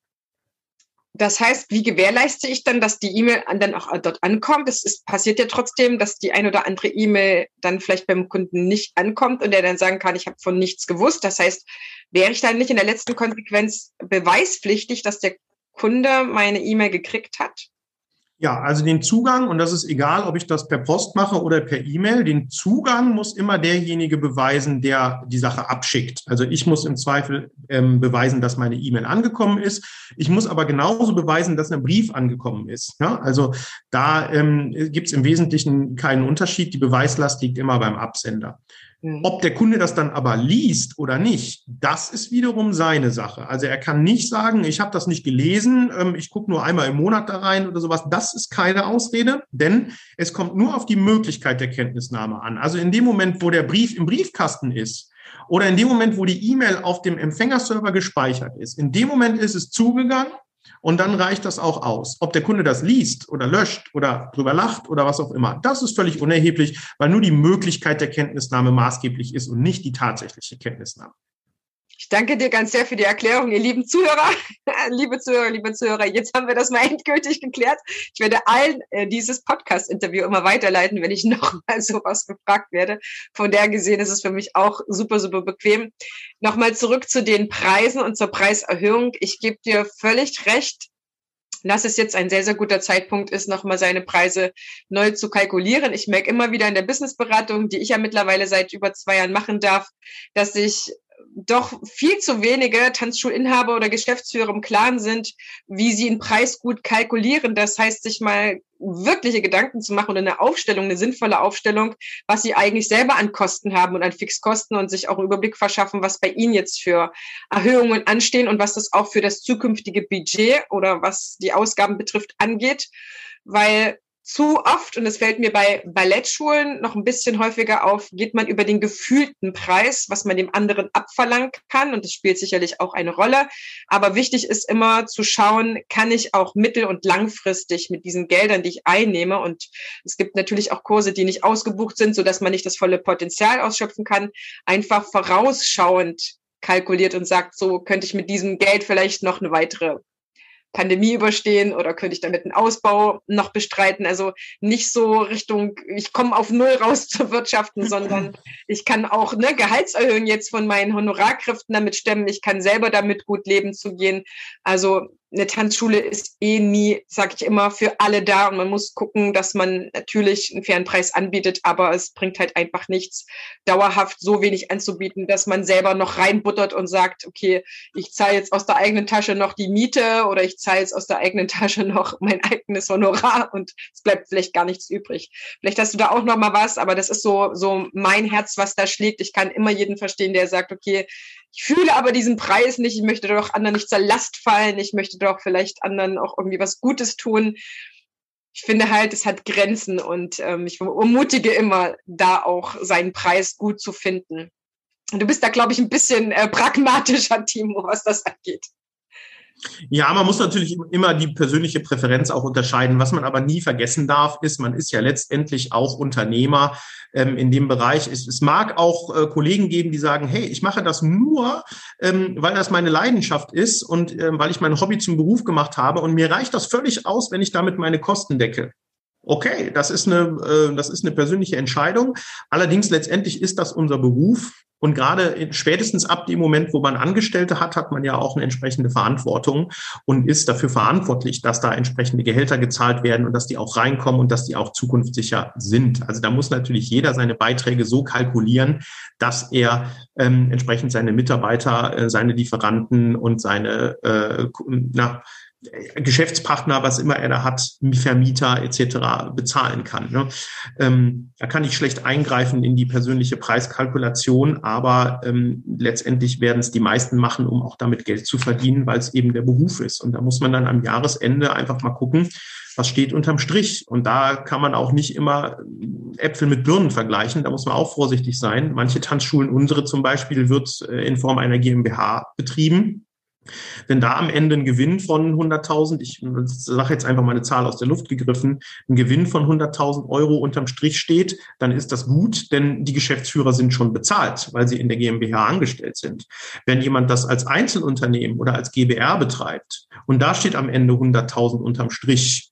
Das heißt, wie gewährleiste ich dann, dass die E-Mail dann auch dort ankommt? Es ist, passiert ja trotzdem, dass die ein oder andere E-Mail dann vielleicht beim Kunden nicht ankommt und er dann sagen kann, ich habe von nichts gewusst. Das heißt, wäre ich dann nicht in der letzten Konsequenz beweispflichtig, dass der Kunde meine E-Mail gekriegt hat? Ja, also den Zugang, und das ist egal, ob ich das per Post mache oder per E-Mail, den Zugang muss immer derjenige beweisen, der die Sache abschickt. Also ich muss im Zweifel ähm, beweisen, dass meine E-Mail angekommen ist. Ich muss aber genauso beweisen, dass ein Brief angekommen ist. Ja, also da ähm, gibt es im Wesentlichen keinen Unterschied. Die Beweislast liegt immer beim Absender. Mhm. Ob der Kunde das dann aber liest oder nicht, das ist wiederum seine Sache. Also er kann nicht sagen, ich habe das nicht gelesen, ähm, ich gucke nur einmal im Monat da rein oder sowas. Das ist keine Ausrede, denn es kommt nur auf die Möglichkeit der Kenntnisnahme an. Also in dem Moment, wo der Brief im Briefkasten ist, oder in dem Moment, wo die E-Mail auf dem Empfängerserver gespeichert ist, in dem Moment ist es zugegangen und dann reicht das auch aus. Ob der Kunde das liest oder löscht oder drüber lacht oder was auch immer, das ist völlig unerheblich, weil nur die Möglichkeit der Kenntnisnahme maßgeblich ist und nicht die tatsächliche Kenntnisnahme. Danke dir ganz sehr für die Erklärung, ihr lieben Zuhörer, [laughs] liebe Zuhörer, liebe Zuhörer. Jetzt haben wir das mal [laughs] endgültig geklärt. Ich werde allen äh, dieses Podcast-Interview immer weiterleiten, wenn ich [laughs] nochmal sowas gefragt werde. Von der gesehen ist es für mich auch super, super bequem. Nochmal zurück zu den Preisen und zur Preiserhöhung. Ich gebe dir völlig recht dass es jetzt ein sehr, sehr guter Zeitpunkt ist, nochmal seine Preise neu zu kalkulieren. Ich merke immer wieder in der Businessberatung, die ich ja mittlerweile seit über zwei Jahren machen darf, dass ich doch viel zu wenige Tanzschulinhaber oder Geschäftsführer im Klaren sind, wie sie einen Preis gut kalkulieren. Das heißt, sich mal wirkliche Gedanken zu machen und eine Aufstellung, eine sinnvolle Aufstellung, was sie eigentlich selber an Kosten haben und an Fixkosten und sich auch einen Überblick verschaffen, was bei ihnen jetzt für Erhöhungen anstehen und was das auch für das zukünftige Budget oder was die Ausgaben betrifft angeht. Weil zu oft, und es fällt mir bei Ballettschulen noch ein bisschen häufiger auf, geht man über den gefühlten Preis, was man dem anderen abverlangen kann. Und das spielt sicherlich auch eine Rolle. Aber wichtig ist immer zu schauen, kann ich auch mittel- und langfristig mit diesen Geldern, die ich einnehme, und es gibt natürlich auch Kurse, die nicht ausgebucht sind, so dass man nicht das volle Potenzial ausschöpfen kann, einfach vorausschauend kalkuliert und sagt, so könnte ich mit diesem Geld vielleicht noch eine weitere Pandemie überstehen oder könnte ich damit einen Ausbau noch bestreiten? Also nicht so Richtung, ich komme auf Null raus [laughs] zu wirtschaften, sondern [laughs] ich kann auch ne, Gehaltserhöhungen jetzt von meinen Honorarkräften damit stemmen. Ich kann selber damit gut leben zu gehen. Also eine Tanzschule ist eh nie, sage ich immer, für alle da und man muss gucken, dass man natürlich einen fairen Preis anbietet, aber es bringt halt einfach nichts, dauerhaft so wenig anzubieten, dass man selber noch reinbuttert und sagt, okay, ich zahle jetzt aus der eigenen Tasche noch die Miete oder ich zahle jetzt aus der eigenen [laughs] Tasche noch mein eigenes Honorar und es bleibt vielleicht gar nichts übrig. Vielleicht hast du da auch noch mal was, aber das ist so so mein Herz, was da schlägt. Ich kann immer jeden verstehen, der sagt, okay, ich fühle aber diesen Preis nicht, ich möchte doch anderen nicht zur Last fallen, ich möchte doch vielleicht anderen auch irgendwie was Gutes tun. Ich finde halt, es hat Grenzen und ähm, ich ermutige immer, da auch seinen Preis gut zu finden. Und du bist da, glaube ich, ein bisschen äh, pragmatischer, [laughs] Timo, was das angeht. Ja, man muss natürlich immer die persönliche Präferenz auch unterscheiden. Was man aber nie vergessen darf, ist, man ist ja letztendlich auch Unternehmer ähm, in dem Bereich. Es, es mag auch äh, Kollegen geben, die sagen, hey, ich mache das nur, ähm, weil das meine Leidenschaft ist und ähm, weil ich mein Hobby zum Beruf gemacht habe und mir reicht das völlig aus, wenn ich damit meine Kosten decke. Okay, das ist eine, äh, das ist eine persönliche Entscheidung. Allerdings letztendlich ist das unser Beruf und gerade spätestens ab dem Moment, wo man Angestellte hat, hat man ja auch eine entsprechende Verantwortung und ist dafür verantwortlich, dass da entsprechende Gehälter gezahlt werden und dass die auch reinkommen und dass die auch zukunftssicher sind. Also da muss natürlich jeder seine Beiträge so kalkulieren, dass er ähm, entsprechend seine Mitarbeiter, äh, seine Lieferanten und seine äh, na, Geschäftspartner, was immer er da hat, Vermieter etc. bezahlen kann. Ne? Ähm, da kann ich schlecht eingreifen in die persönliche Preiskalkulation, aber ähm, letztendlich werden es die meisten machen, um auch damit Geld zu verdienen, weil es eben der Beruf ist. Und da muss man dann am Jahresende einfach mal gucken, was steht unterm Strich. Und da kann man auch nicht immer Äpfel mit Birnen vergleichen. Da muss man auch vorsichtig sein. Manche Tanzschulen, unsere zum Beispiel, wird äh, in Form einer GmbH betrieben. Wenn da am Ende ein Gewinn von 100.000, ich sage jetzt einfach mal eine Zahl aus der Luft gegriffen, ein Gewinn von 100.000 Euro unterm Strich steht, dann ist das gut, denn die Geschäftsführer sind schon bezahlt, weil sie in der GmbH angestellt sind. Wenn jemand das als Einzelunternehmen oder als GBR betreibt und da steht am Ende 100.000 unterm Strich,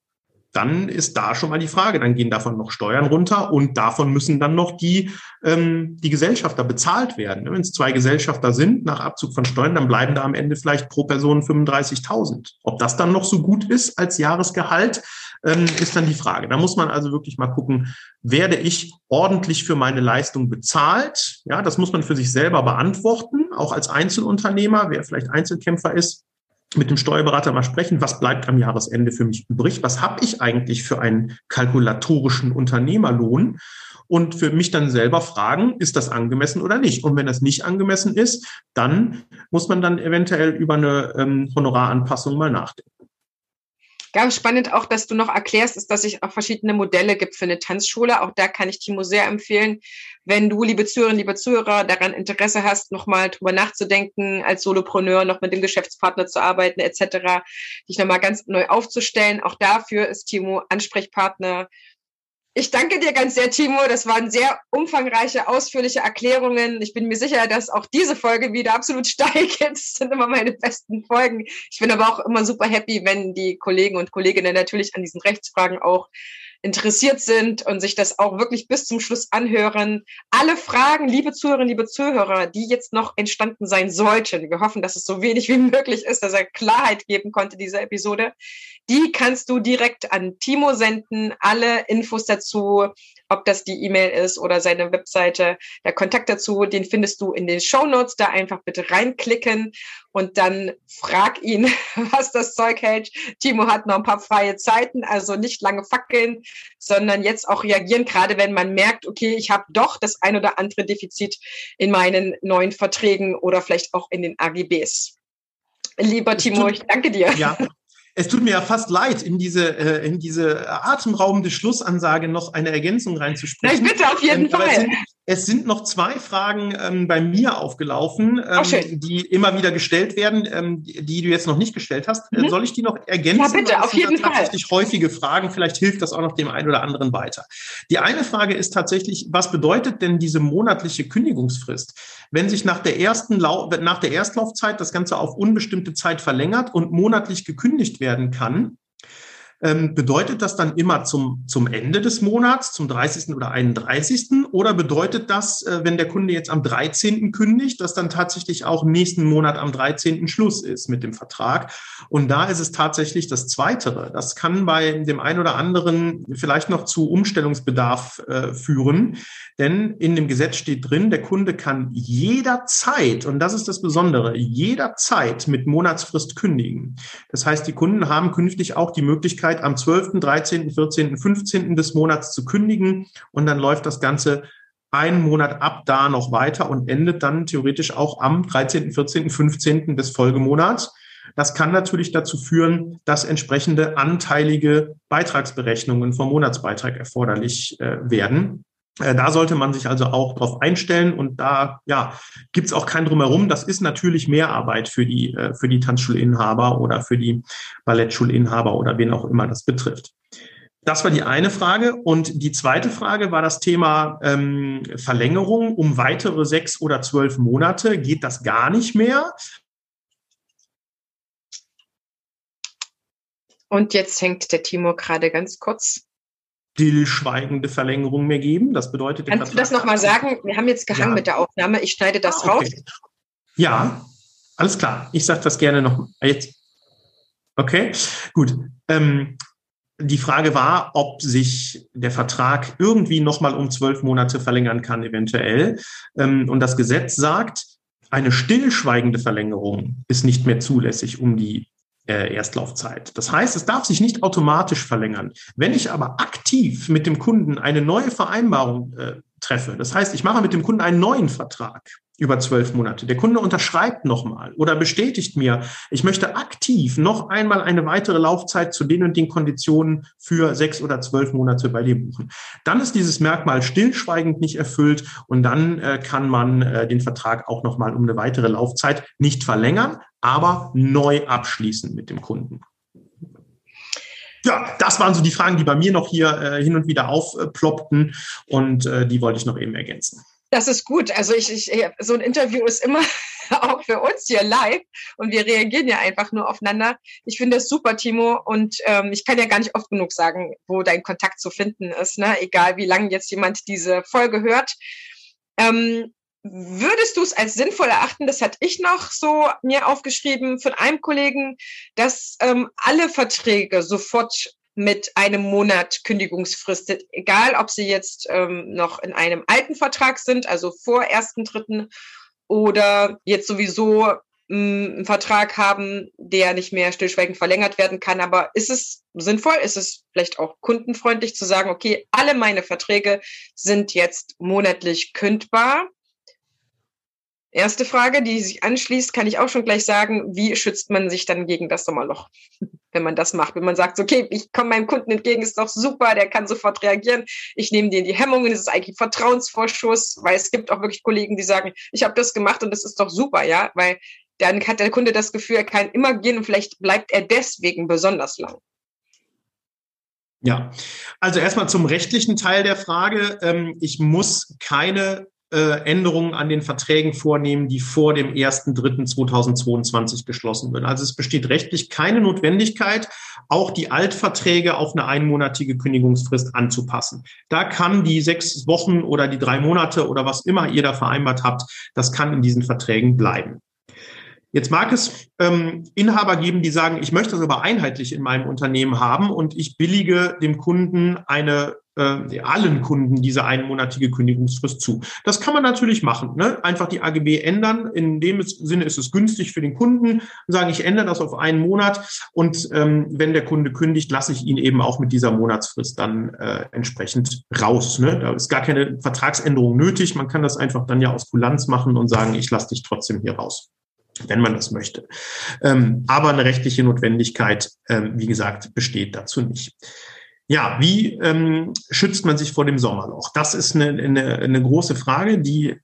dann ist da schon mal die Frage, dann gehen davon noch Steuern runter und davon müssen dann noch die, ähm, die Gesellschafter bezahlt werden. Wenn es zwei Gesellschafter sind, nach Abzug von Steuern, dann bleiben da am Ende vielleicht pro Person 35.000. Ob das dann noch so gut ist als Jahresgehalt, ähm, ist dann die Frage. Da muss man also wirklich mal gucken, werde ich ordentlich für meine Leistung bezahlt? Ja, das muss man für sich selber beantworten, auch als Einzelunternehmer, wer vielleicht Einzelkämpfer ist mit dem Steuerberater mal sprechen, was bleibt am Jahresende für mich übrig, was habe ich eigentlich für einen kalkulatorischen Unternehmerlohn und für mich dann selber fragen, ist das angemessen oder nicht. Und wenn das nicht angemessen ist, dann muss man dann eventuell über eine ähm, Honoraranpassung mal nachdenken. Ganz spannend auch, dass du noch erklärst, ist, dass es auch verschiedene Modelle gibt für eine Tanzschule. Auch da kann ich Timo sehr empfehlen, wenn du, liebe Zuhörerinnen, liebe Zuhörer, daran Interesse hast, nochmal drüber nachzudenken, als Solopreneur noch mit dem Geschäftspartner zu arbeiten, etc., dich nochmal ganz neu aufzustellen. Auch dafür ist Timo Ansprechpartner ich danke dir ganz sehr, Timo. Das waren sehr umfangreiche, ausführliche Erklärungen. Ich bin mir sicher, dass auch diese Folge wieder absolut steigt. Das sind immer meine besten Folgen. Ich bin aber auch immer super happy, wenn die Kollegen und Kolleginnen natürlich an diesen Rechtsfragen auch interessiert sind und sich das auch wirklich bis zum Schluss anhören. Alle Fragen, liebe Zuhörerinnen, liebe Zuhörer, die jetzt noch entstanden sein sollten, wir hoffen, dass es so wenig wie [laughs] möglich ist, dass er Klarheit geben konnte, diese Episode, die kannst du direkt an Timo senden. Alle Infos dazu ob das die E-Mail ist oder seine Webseite. Der Kontakt dazu, den findest du in den Show Notes. Da einfach bitte reinklicken und dann frag ihn, [laughs] was das Zeug hält. Timo hat noch ein paar freie Zeiten, also nicht lange fackeln, sondern jetzt auch reagieren, gerade wenn man merkt, okay, ich habe doch das ein oder andere Defizit in meinen neuen Verträgen oder vielleicht auch in den AGBs. Lieber Timo, ich danke dir. Ja, [laughs] es tut mir ja fast leid, in diese, äh, in diese atemraubende Schlussansage noch eine Ergänzung reinzusprechen. Nein, bitte, auf jeden ähm, Fall. Es sind, es sind, noch zwei Fragen ähm, bei mir aufgelaufen, ähm, die immer wieder gestellt werden, ähm, die, die, du jetzt noch nicht gestellt hast. Äh, mhm. Soll ich die noch ergänzen? Ja, bitte, auf jeden Fall. Tatsächlich häufige Fragen. Vielleicht hilft das auch noch dem einen oder anderen weiter. Die eine Frage ist tatsächlich, was bedeutet denn diese monatliche Kündigungsfrist? Wenn sich nach der ersten Lau nach der Erstlaufzeit das Ganze auf unbestimmte Zeit verlängert und monatlich gekündigt werden kann, ähm, bedeutet das dann immer zum, zum Ende des Monats, zum 30. oder 31. Oder bedeutet das, äh, wenn der Kunde jetzt am 13. kündigt, dass dann tatsächlich auch nächsten Monat am 13. Schluss ist mit dem Vertrag? Und da ist es tatsächlich das Zweitere. Das kann bei dem einen oder anderen vielleicht noch zu Umstellungsbedarf äh, führen. Denn in dem Gesetz steht drin, der Kunde kann jederzeit, und das ist das Besondere, jederzeit mit Monatsfrist kündigen. Das heißt, die Kunden haben künftig auch die Möglichkeit, Möglichkeit, am 12., 13., 14., 15. des Monats zu kündigen und dann läuft das Ganze einen Monat ab da noch weiter und endet dann theoretisch auch am 13., 14., 15. des Folgemonats. Das kann natürlich dazu führen, dass entsprechende anteilige Beitragsberechnungen vom Monatsbeitrag erforderlich äh, werden. Äh, da sollte man sich also auch darauf einstellen und da ja, gibt es auch kein Drumherum. Das ist natürlich Mehrarbeit für die, äh, für die Tanzschulinhaber oder für die Ballettschulinhaber oder wen auch immer das betrifft. Das war die eine Frage. Und die zweite Frage war das Thema ähm, Verlängerung um weitere sechs oder zwölf Monate. Geht das gar nicht mehr? Und jetzt hängt der Timo gerade ganz kurz stillschweigende Verlängerung mehr geben. Das bedeutet, Kannst du das nochmal sagen? Wir haben jetzt gehangen ja. mit der Aufnahme. Ich schneide das ah, okay. raus. Ja, alles klar. Ich sage das gerne noch jetzt. Okay, gut. Ähm, die Frage war, ob sich der Vertrag irgendwie nochmal um zwölf Monate verlängern kann, eventuell. Ähm, und das Gesetz sagt, eine stillschweigende Verlängerung ist nicht mehr zulässig, um die äh, Erstlaufzeit. Das heißt, es darf sich nicht automatisch verlängern. Wenn ich aber aktiv mit dem Kunden eine neue Vereinbarung äh, treffe, das heißt, ich mache mit dem Kunden einen neuen Vertrag, über zwölf Monate. Der Kunde unterschreibt nochmal oder bestätigt mir, ich möchte aktiv noch einmal eine weitere Laufzeit zu den und den Konditionen für sechs oder zwölf Monate bei dir buchen. Dann ist dieses Merkmal stillschweigend nicht erfüllt und dann äh, kann man äh, den Vertrag auch nochmal um eine weitere Laufzeit nicht verlängern, aber neu abschließen mit dem Kunden. Ja, das waren so die Fragen, die bei mir noch hier äh, hin und wieder aufploppten und äh, die wollte ich noch eben ergänzen. Das ist gut. Also ich, ich, so ein Interview ist immer [laughs] auch für uns hier live und wir reagieren ja einfach nur aufeinander. Ich finde das super, Timo, und ähm, ich kann ja gar nicht oft genug sagen, wo dein Kontakt zu finden ist, ne? egal wie lange jetzt jemand diese Folge hört. Ähm, würdest du es als sinnvoll erachten, das hatte ich noch so mir aufgeschrieben von einem Kollegen, dass ähm, alle Verträge sofort mit einem Monat Kündigungsfrist, egal ob sie jetzt ähm, noch in einem alten Vertrag sind, also vor ersten Dritten, oder jetzt sowieso mm, einen Vertrag haben, der nicht mehr stillschweigend verlängert werden kann. Aber ist es sinnvoll, ist es vielleicht auch kundenfreundlich zu sagen, okay, alle meine Verträge sind jetzt monatlich kündbar Erste Frage, die sich anschließt, kann ich auch schon gleich sagen, wie schützt man sich dann gegen das Sommerloch, [laughs] wenn man das macht? Wenn man sagt, okay, ich komme meinem Kunden entgegen, ist doch super, der kann sofort reagieren, ich nehme dir die Hemmungen, das ist eigentlich Vertrauensvorschuss, weil es gibt auch wirklich Kollegen, die sagen, ich habe das gemacht und das ist doch super, ja, weil dann hat der Kunde das Gefühl, er kann immer gehen und vielleicht bleibt er deswegen besonders lang. Ja, also erstmal zum rechtlichen Teil der Frage. Ähm, ich muss keine Änderungen an den Verträgen vornehmen, die vor dem 1.3.2022 geschlossen werden. Also es besteht rechtlich keine Notwendigkeit, auch die Altverträge auf eine einmonatige Kündigungsfrist anzupassen. Da kann die sechs Wochen oder die drei Monate oder was immer ihr da vereinbart habt, das kann in diesen Verträgen bleiben. Jetzt mag es ähm, Inhaber geben, die sagen, ich möchte das aber einheitlich in meinem Unternehmen haben und ich billige dem Kunden eine äh, allen Kunden diese einmonatige Kündigungsfrist zu. Das kann man natürlich machen. Ne? Einfach die AGB ändern. In dem Sinne ist es günstig für den Kunden. Sagen, ich ändere das auf einen Monat und ähm, wenn der Kunde kündigt, lasse ich ihn eben auch mit dieser Monatsfrist dann äh, entsprechend raus. Ne? Da ist gar keine Vertragsänderung nötig. Man kann das einfach dann ja aus Kulanz machen und sagen, ich lasse dich trotzdem hier raus wenn man das möchte. Ähm, aber eine rechtliche Notwendigkeit, ähm, wie gesagt, besteht dazu nicht. Ja, wie ähm, schützt man sich vor dem Sommerloch? Das ist eine, eine, eine große Frage, die,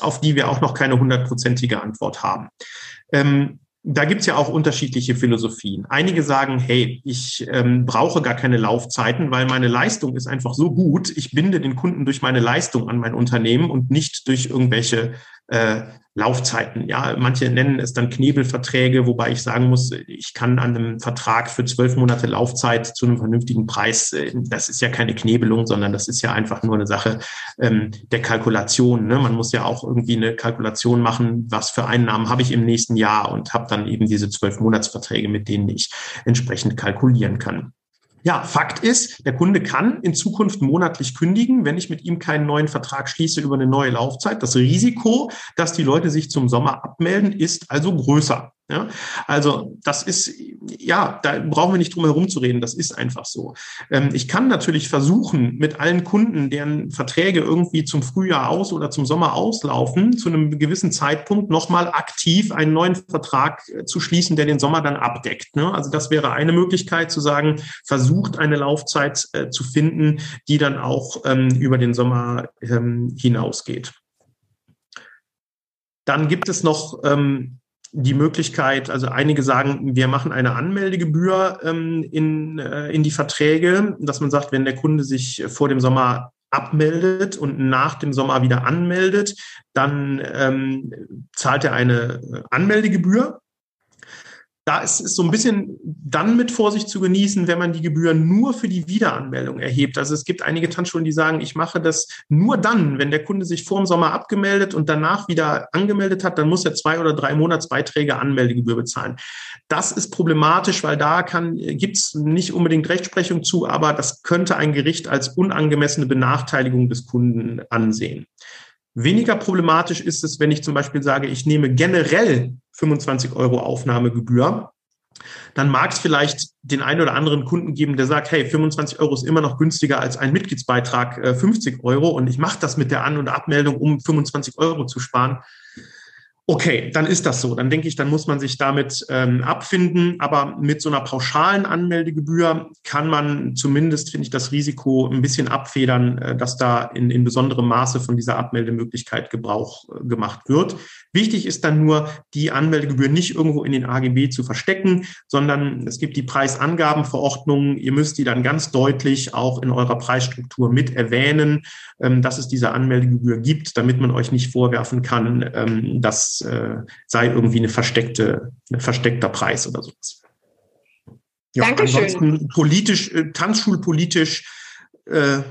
auf die wir auch noch keine hundertprozentige Antwort haben. Ähm, da gibt's ja auch unterschiedliche Philosophien. Einige sagen, hey, ich ähm, brauche gar keine Laufzeiten, weil meine Leistung ist einfach so gut. Ich binde den Kunden durch meine Leistung an mein Unternehmen und nicht durch irgendwelche äh, Laufzeiten. Ja, manche nennen es dann Knebelverträge, wobei ich sagen muss, ich kann an einem Vertrag für zwölf Monate Laufzeit zu einem vernünftigen Preis, äh, das ist ja keine Knebelung, sondern das ist ja einfach nur eine Sache ähm, der Kalkulation. Ne? Man muss ja auch irgendwie eine Kalkulation machen, was für Einnahmen habe ich im nächsten Jahr und habe dann eben diese zwölf Monatsverträge, mit denen ich entsprechend kalkulieren kann. Ja, Fakt ist, der Kunde kann in Zukunft monatlich kündigen, wenn ich mit ihm keinen neuen Vertrag schließe über eine neue Laufzeit. Das Risiko, dass die Leute sich zum Sommer abmelden, ist also größer. Ja, also das ist, ja, da brauchen wir nicht drum herum zu reden, das ist einfach so. Ähm, ich kann natürlich versuchen, mit allen Kunden, deren Verträge irgendwie zum Frühjahr aus oder zum Sommer auslaufen, zu einem gewissen Zeitpunkt nochmal aktiv einen neuen Vertrag äh, zu schließen, der den Sommer dann abdeckt. Ne? Also das wäre eine Möglichkeit zu sagen, versucht eine Laufzeit äh, zu finden, die dann auch ähm, über den Sommer ähm, hinausgeht. Dann gibt es noch ähm, die Möglichkeit, also einige sagen, wir machen eine Anmeldegebühr ähm, in, äh, in die Verträge, dass man sagt, wenn der Kunde sich vor dem Sommer abmeldet und nach dem Sommer wieder anmeldet, dann ähm, zahlt er eine Anmeldegebühr da ist es so ein bisschen dann mit Vorsicht zu genießen, wenn man die Gebühren nur für die Wiederanmeldung erhebt. Also es gibt einige Tanzschulen, die sagen, ich mache das nur dann, wenn der Kunde sich vor dem Sommer abgemeldet und danach wieder angemeldet hat, dann muss er zwei oder drei Monatsbeiträge Anmeldegebühr bezahlen. Das ist problematisch, weil da kann, gibt's nicht unbedingt Rechtsprechung zu, aber das könnte ein Gericht als unangemessene Benachteiligung des Kunden ansehen. Weniger problematisch ist es, wenn ich zum Beispiel sage, ich nehme generell 25 Euro Aufnahmegebühr. Dann mag es vielleicht den einen oder anderen Kunden geben, der sagt, hey, 25 Euro ist immer noch günstiger als ein Mitgliedsbeitrag äh, 50 Euro und ich mache das mit der An- und Abmeldung, um 25 Euro zu sparen. Okay, dann ist das so. Dann denke ich, dann muss man sich damit ähm, abfinden. Aber mit so einer pauschalen Anmeldegebühr kann man zumindest, finde ich, das Risiko ein bisschen abfedern, äh, dass da in, in besonderem Maße von dieser Abmeldemöglichkeit Gebrauch äh, gemacht wird. Wichtig ist dann nur, die Anmeldegebühr nicht irgendwo in den AGB zu verstecken, sondern es gibt die Preisangabenverordnung. Ihr müsst die dann ganz deutlich auch in eurer Preisstruktur mit erwähnen, ähm, dass es diese Anmeldegebühr gibt, damit man euch nicht vorwerfen kann, ähm, dass äh, sei irgendwie eine versteckte, ein versteckter Preis oder sowas. Ja, Dankeschön. ansonsten politisch, äh, tanzschulpolitisch, äh,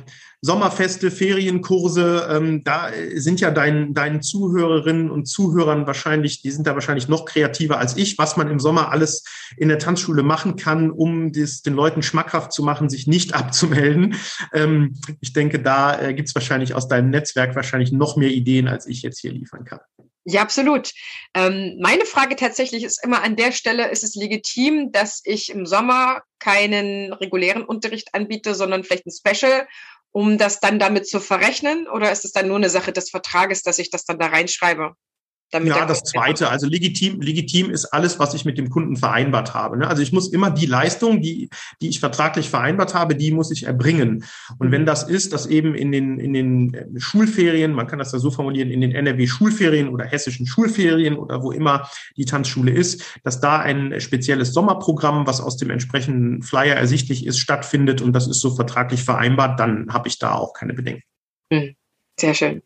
Sommerfeste, Ferienkurse, ähm, da sind ja dein, deinen Zuhörerinnen und Zuhörern wahrscheinlich, die sind da wahrscheinlich noch kreativer als ich, was man im Sommer alles in der Tanzschule machen kann, um das, den Leuten schmackhaft zu machen, sich nicht [laughs] abzumelden. Ähm, ich denke, da äh, gibt's wahrscheinlich aus deinem Netzwerk wahrscheinlich noch mehr Ideen, als ich jetzt hier liefern kann. Ja, absolut. Ähm, meine Frage tatsächlich ist immer an der Stelle, ist es legitim, dass ich im Sommer keinen regulären Unterricht anbiete, sondern vielleicht ein Special, um das dann damit zu verrechnen? Oder ist es dann nur eine Sache des Vertrages, dass ich das dann da reinschreibe? Ja, das Zweite, also legitim, legitim ist alles, was ich mit dem Kunden vereinbart habe. Ne? Also ich muss immer die Leistung, die, die ich vertraglich vereinbart habe, die muss ich erbringen. Und wenn mhm. das ist, dass eben in den, in den äh, Schulferien, man kann das ja so formulieren, in den NRW-Schulferien oder hessischen Schulferien oder wo immer die Tanzschule ist, dass da ein spezielles Sommerprogramm, was aus dem entsprechenden Flyer ersichtlich ist, stattfindet und das ist so vertraglich vereinbart, dann habe ich da auch keine Bedenken. Mhm. Sehr schön.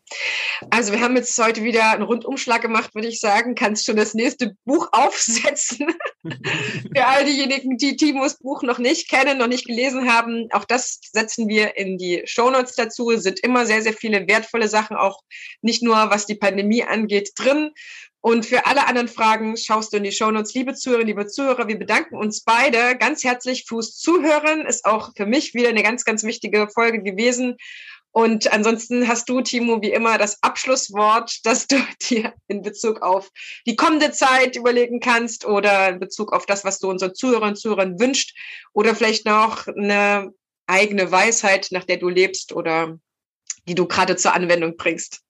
Also wir haben jetzt heute wieder einen Rundumschlag gemacht, würde ich sagen. Kannst schon das nächste Buch [laughs] aufsetzen. [laughs] Für all diejenigen, die Timos Buch noch nicht kennen, noch nicht gelesen haben, auch das setzen wir in die Shownotes dazu. Es sind immer sehr, sehr viele wertvolle Sachen, auch nicht nur was die Pandemie angeht, drin. Und für alle anderen Fragen schaust du in die Shownotes. Liebe Zuhörerinnen, liebe Zuhörer, wir bedanken uns beide ganz herzlich fürs Zuhören. Ist auch für mich wieder eine ganz, ganz wichtige Folge gewesen. Und ansonsten hast du, Timo, wie immer das Abschlusswort, [laughs] dass du dir in Bezug auf die kommende Zeit überlegen kannst oder in Bezug auf das, was du unseren Zuhörern und Zuhörern wünscht oder vielleicht noch eine eigene Weisheit, nach der du lebst oder die du gerade zur Anwendung bringst.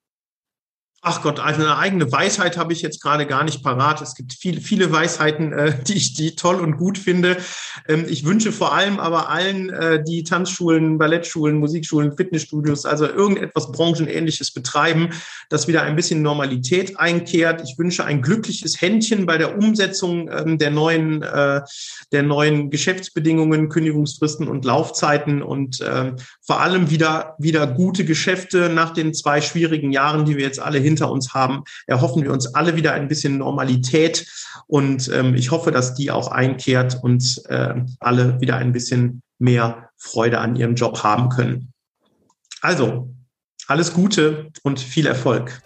Ach Gott, also eine eigene Weisheit habe ich jetzt gerade gar nicht parat. Es gibt viele, viele Weisheiten, äh, [laughs] die ich die toll und gut finde. Ähm, ich wünsche vor allem aber allen, äh, die Tanzschulen, Ballettschulen, Musikschulen, Fitnessstudios, also irgendetwas Branchenähnliches betreiben, dass wieder ein bisschen Normalität einkehrt. Ich wünsche ein glückliches Händchen bei der Umsetzung ähm, der neuen, äh, der neuen Geschäftsbedingungen, Kündigungsfristen und Laufzeiten und ähm, vor allem wieder, wieder gute Geschäfte nach den zwei schwierigen Jahren, die wir jetzt alle hinter uns haben, erhoffen wir uns alle wieder ein bisschen Normalität. Und ähm, ich hoffe, dass die auch einkehrt und äh, alle wieder ein bisschen mehr Freude an ihrem Job haben können. Also, alles Gute und viel Erfolg.